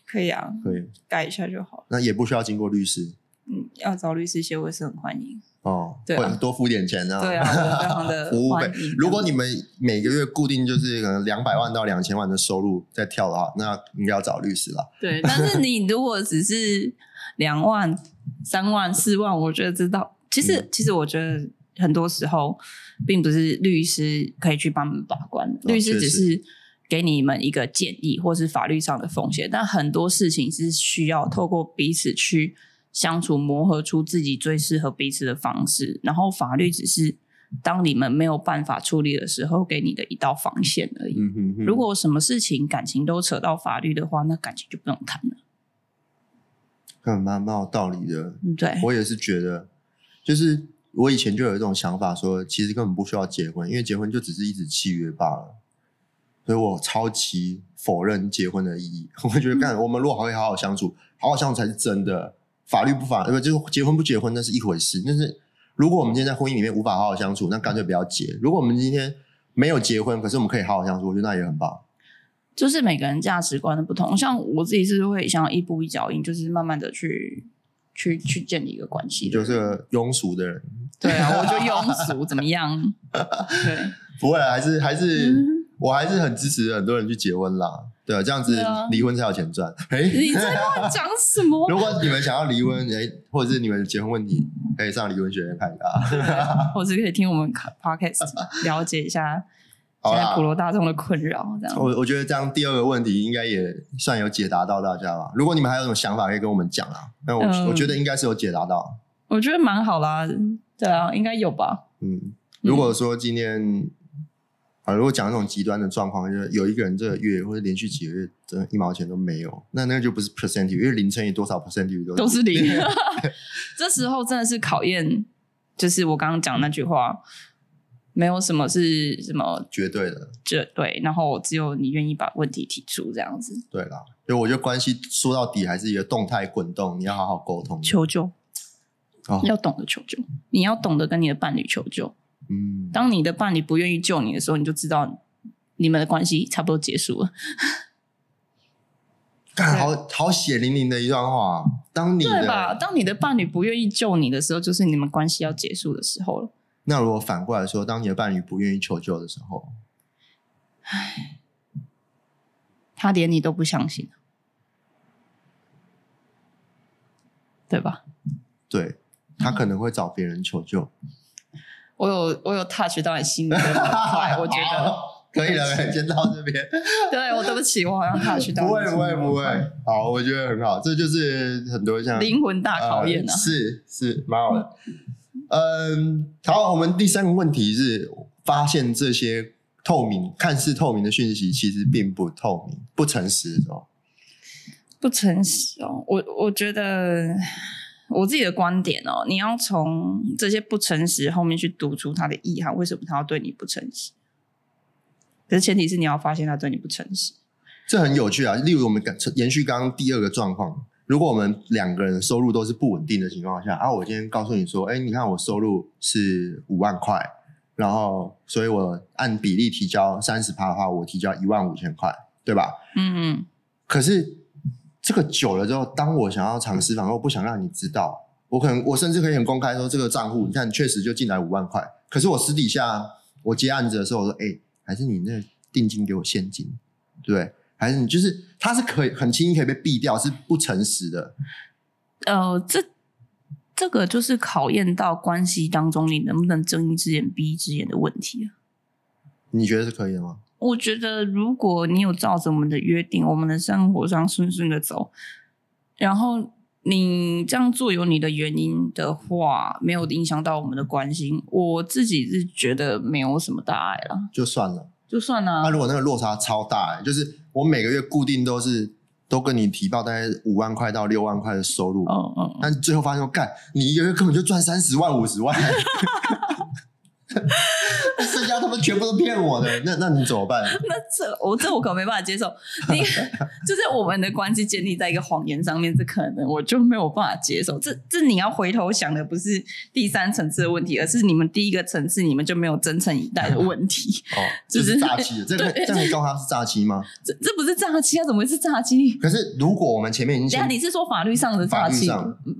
可以啊，可以。改一下就好。那也不需要经过律师嗯，要找律师协会是很欢迎。哦，对啊会多付点钱啊。对啊，非常的 服务费。如果你们每个月固定就是可能两百万到两千万的收入在跳的话，那应该要找律师了。对，但是你如果只是两万、三万、四万，我觉得知道，其实、嗯其实我觉得很多时候并不是律师可以去帮你们把关的，哦律师只是给你们一个建议，或是法律上的风险，但很多事情是需要透过彼此去相处，磨合出自己最适合彼此的方式，然后法律只是当你们没有办法处理的时候给你的一道防线而已。嗯哼哼，如果什么事情感情都扯到法律的话，那感情就不用谈了，很蛮蛮有道理的。对？我也是觉得，就是我以前就有一种想法说，其实根本不需要结婚，因为结婚就只是一纸契约罢了。所以我超级否认结婚的意义。我觉得，干我们如果还会好好相处，好好相处才是真的。法律不法，不就是结婚不结婚那是一回事。但是如果我们今天在婚姻里面无法好好相处，那干脆不要结。如果我们今天没有结婚，可是我们可以好好相处，我觉得那也很棒。就是每个人价值观的不同，像我自己是会想要一步一脚印，就是慢慢的去去去建立一个关系的。就是个庸俗的人，对啊，我就庸俗怎么样？对，不会啊，还是还是、嗯我还是很支持很多人去结婚啦。对啊，这样子离婚才有钱赚。哎、你在乱讲什么？如果你们想要离婚，哎、或者是你们结婚问题，可以上离婚学院看一下。或者可以听我们 podcast 了解一下现在普罗大众的困扰，这样。我我觉得这样第二个问题应该也算有解答到大家吧。如果你们还有什么想法，可以跟我们讲啊。那我、嗯我觉得应该是有解答到。我觉得蛮好啦，对啊，应该有吧。嗯，如果说今天啊，如果讲那种极端的状况，就是有一个人这个月或者连续几个月真的一毛钱都没有，那那个就不是 percentage，因为零乘以多少 percentage 都都是零。这时候真的是考验，就是我刚刚讲那句话，没有什么是什么绝对的。这对，然后只有你愿意把问题提出这样子，对啦，所以我觉得关系说到底还是一个动态滚动，你要好好沟通。求救，哦要懂得求救，你要懂得跟你的伴侣求救。嗯，当你的伴侣不愿意救你的时候，你就知道你们的关系差不多结束了。干好好血淋淋的一段话啊。当你对吧？的当你的伴侣不愿意救你的时候，就是你们关系要结束的时候了。那如果反过来说，当你的伴侣不愿意求救的时候，唉他连你都不相信，对吧？对他可能会找别人求救。我有我有 touch 到你心里的那块，我觉得，可以了，先到这边。对我对不起，我好像 touch 到不会不会不会，好，我觉得很好，这就是很多像灵魂大考验啊呃！是是蛮好的。嗯，好，我们第三个问题是发现这些透明、看似透明的讯息，其实并不透明、不诚实的时候。不诚实哦，我我觉得我自己的观点哦，你要从这些不诚实后面去读出他的意涵，为什么他要对你不诚实？可是前提是你要发现他对你不诚实。这很有趣啊！例如，我们延续刚刚第二个状况，如果我们两个人收入都是不稳定的情况下，啊，我今天告诉你说，哎，你看我收入是五万块，然后所以我按比例提交三十趴的话，我提交一万五千块，对吧？嗯嗯，可是这个久了之后，当我想要尝试反而我不想让你知道，我可能我甚至可以很公开说这个账户，你看确实就进来五万块，可是我私底下我接案子的时候，我说，哎，还是你那定金给我现金，对不对？还是你就是它是可以很轻易可以被避掉，是不诚实的。呃，这这个就是考验到关系当中你能不能睁一只眼闭一只眼的问题啊。你觉得是可以的吗？我觉得，如果你有照着我们的约定，我们的生活上顺顺的走，然后你这样做有你的原因的话，没有影响到我们的关心，我自己是觉得没有什么大碍了，就算了。就算了那、了。如果那个落差超大、就是我每个月固定都是都跟你提报大概五万块到六万块的收入，哦哦，但最后发现，干你一个月根本就赚三十万五十万，剩下他们全部都骗我的，那那你怎么办？那这我这我可没办法接受。你 就是我们的关系建立在一个谎言上面，这可能我就没有办法接受。这这你要回头想的不是第三层次的问题，而是你们第一个层次你们就没有真诚以待的问题。哦，这是诈欺，这个这告他是诈欺吗？这这不是诈欺啊？怎么会是诈欺？可是如果我们前面已经签，你是说法律上的诈欺？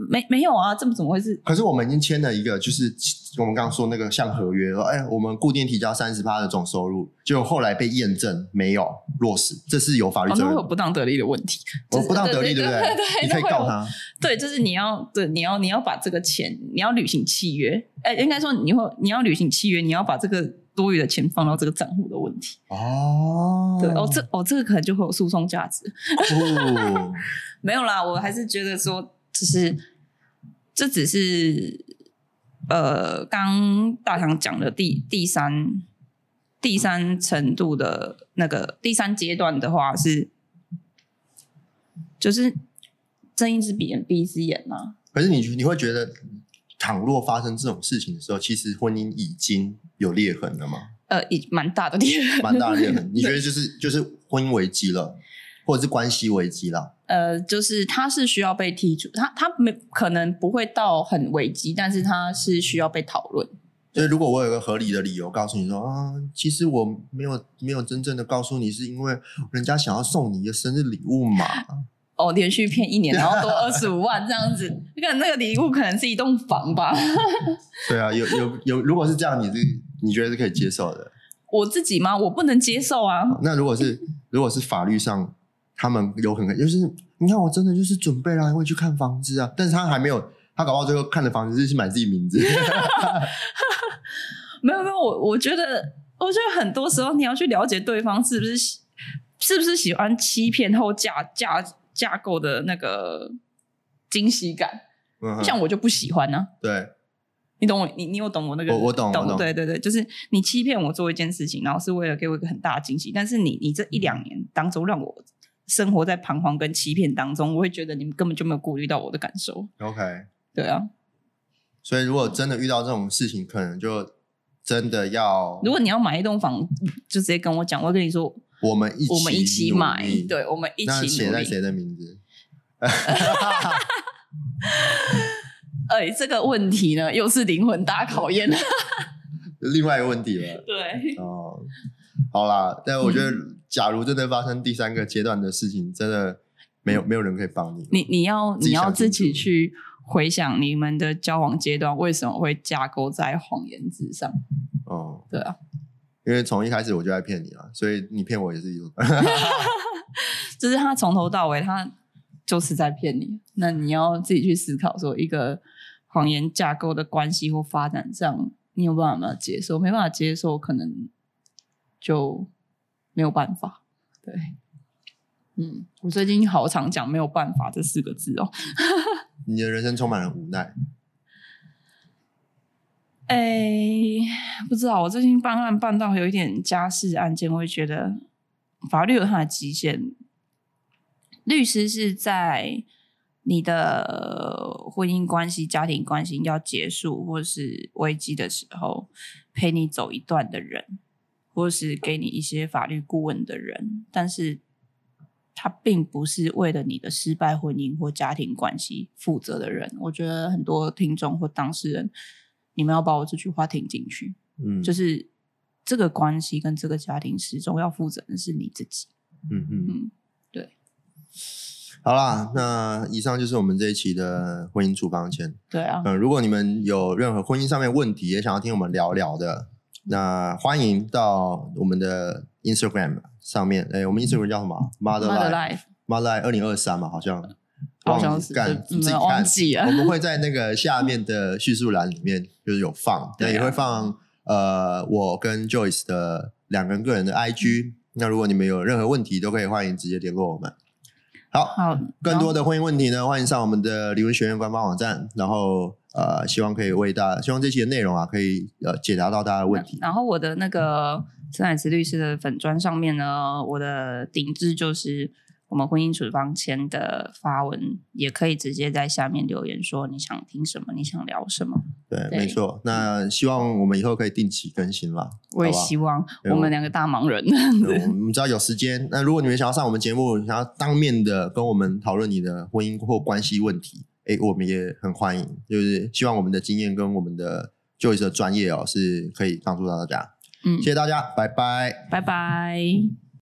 没没有啊？这么怎么会是？可是我们已经签了一个，就是我们刚刚说那个像合约，说哎，我们固定提交三十趴的总收入，就后来被验证没有落实，这是有法律责任，有不当得利的问题。我不当得利，对不对？你可以告他。对，就是你要对，你要你要把这个钱，你要履行契约。哎，应该说你会你要履行契约，你要把这个多余的钱放到这个账户的问题。哦，对，哦，这哦，这个可能就会有诉讼价值。没有啦，我还是觉得说，只是这只是。呃，刚大强讲的第第三第三程度的那个第三阶段的话是，就是睁一只眼闭一只眼呐。可是你你会觉得，倘若发生这种事情的时候，其实婚姻已经有裂痕了吗？呃，已蛮大的裂痕，蛮大的裂痕。你觉得就是 就是婚姻危机了？或者是关系危机了，呃，就是他是需要被剔除，他他没可能不会到很危机，但是他是需要被讨论。所以如果我有个合理的理由告诉你说啊，其实我没有没有真正的告诉你，是因为人家想要送你一个生日礼物嘛？哦，连续骗一年，然后多 二十五万这样子，你看那个礼物可能是一栋房吧？对啊，有有有，如果是这样，你是你觉得是可以接受的？我自己吗？我不能接受啊。那如果是如果是法律上？他们有可能就是，你看我真的就是准备了，会去看房子啊，但是他还没有，他搞到最后看的房子是买自己名字。没有没有，我我觉得，我觉得很多时候你要去了解对方是不是是不是喜欢欺骗后架架架构的那个惊喜感。像我就不喜欢呢。对，你懂我，你你有懂我那个？我懂，懂。对对对，就是你欺骗我做一件事情，然后是为了给我一个很大的惊喜，但是你你这一两年当中让我。生活在彷徨跟欺骗当中，我会觉得你们根本就没有顾虑到我的感受。OK，对啊。所以如果真的遇到这种事情，可能就真的要……如果你要买一栋房，就直接跟我讲，我会跟你说，我们一起，我们一起买，对，我们一起写在谁的名字？哎，这个问题呢，又是灵魂大考验了。另外一个问题了。对。哦，好啦，但我觉得。假如真的发生第三个阶段的事情，真的没有没有人可以帮你。你你要你要自己去回想你们的交往阶段为什么会架构在谎言之上。哦，对啊，因为从一开始我就在骗你了，所以你骗我也是有。就是他从头到尾他就是在骗你，那你要自己去思考说，一个谎言架构的关系或发展上，你有办法接受？没办法接受，可能就。没有办法，对，嗯，我最近好常讲“没有办法”这四个字哦。你的人生充满了无奈。哎，不知道，我最近办案办到有一点家事案件，我会觉得法律有它的极限。律师是在你的婚姻关系、家庭关系要结束或是危机的时候，陪你走一段的人。或是给你一些法律顾问的人，但是他并不是为了你的失败婚姻或家庭关系负责的人。我觉得很多听众或当事人，你们要把我这句话听进去。嗯，就是这个关系跟这个家庭始终要负责的是你自己。嗯嗯嗯，对。好啦，那以上就是我们这一期的婚姻处方签。对啊，嗯，如果你们有任何婚姻上面问题，也想要听我们聊聊的。那欢迎到我们的 Instagram 上面，哎，我们 Instagram 叫什么？Mother Life，Mother Life 二零二三嘛，好像，好像是干自己看。我们会 在那个下面的叙述栏里面就是有放，对，也会放呃我跟 Joyce 的两个人个人的 IG。那如果你们有任何问题，都可以欢迎直接联络我们。好，好，更多的婚姻问题呢，欢迎上我们的理论学院官方网站，然后。呃，希望可以为大家，希望这期的内容啊，可以呃解答到大家的问题。然后我的那个陈乃慈律师的粉砖上面呢，我的顶置就是我们婚姻处方签的发文，也可以直接在下面留言说你想听什么，你想聊什么。对，对没错。那希望我们以后可以定期更新啦。我也希望我我们两个大忙人，对我们只要有时间，那如果你们想要上我们节目，想要当面的跟我们讨论你的婚姻或关系问题，哎，我们也很欢迎。就是希望我们的经验跟我们的 Joyce 的专业哦，是可以帮助到大家。嗯谢，谢大家，拜拜。拜拜。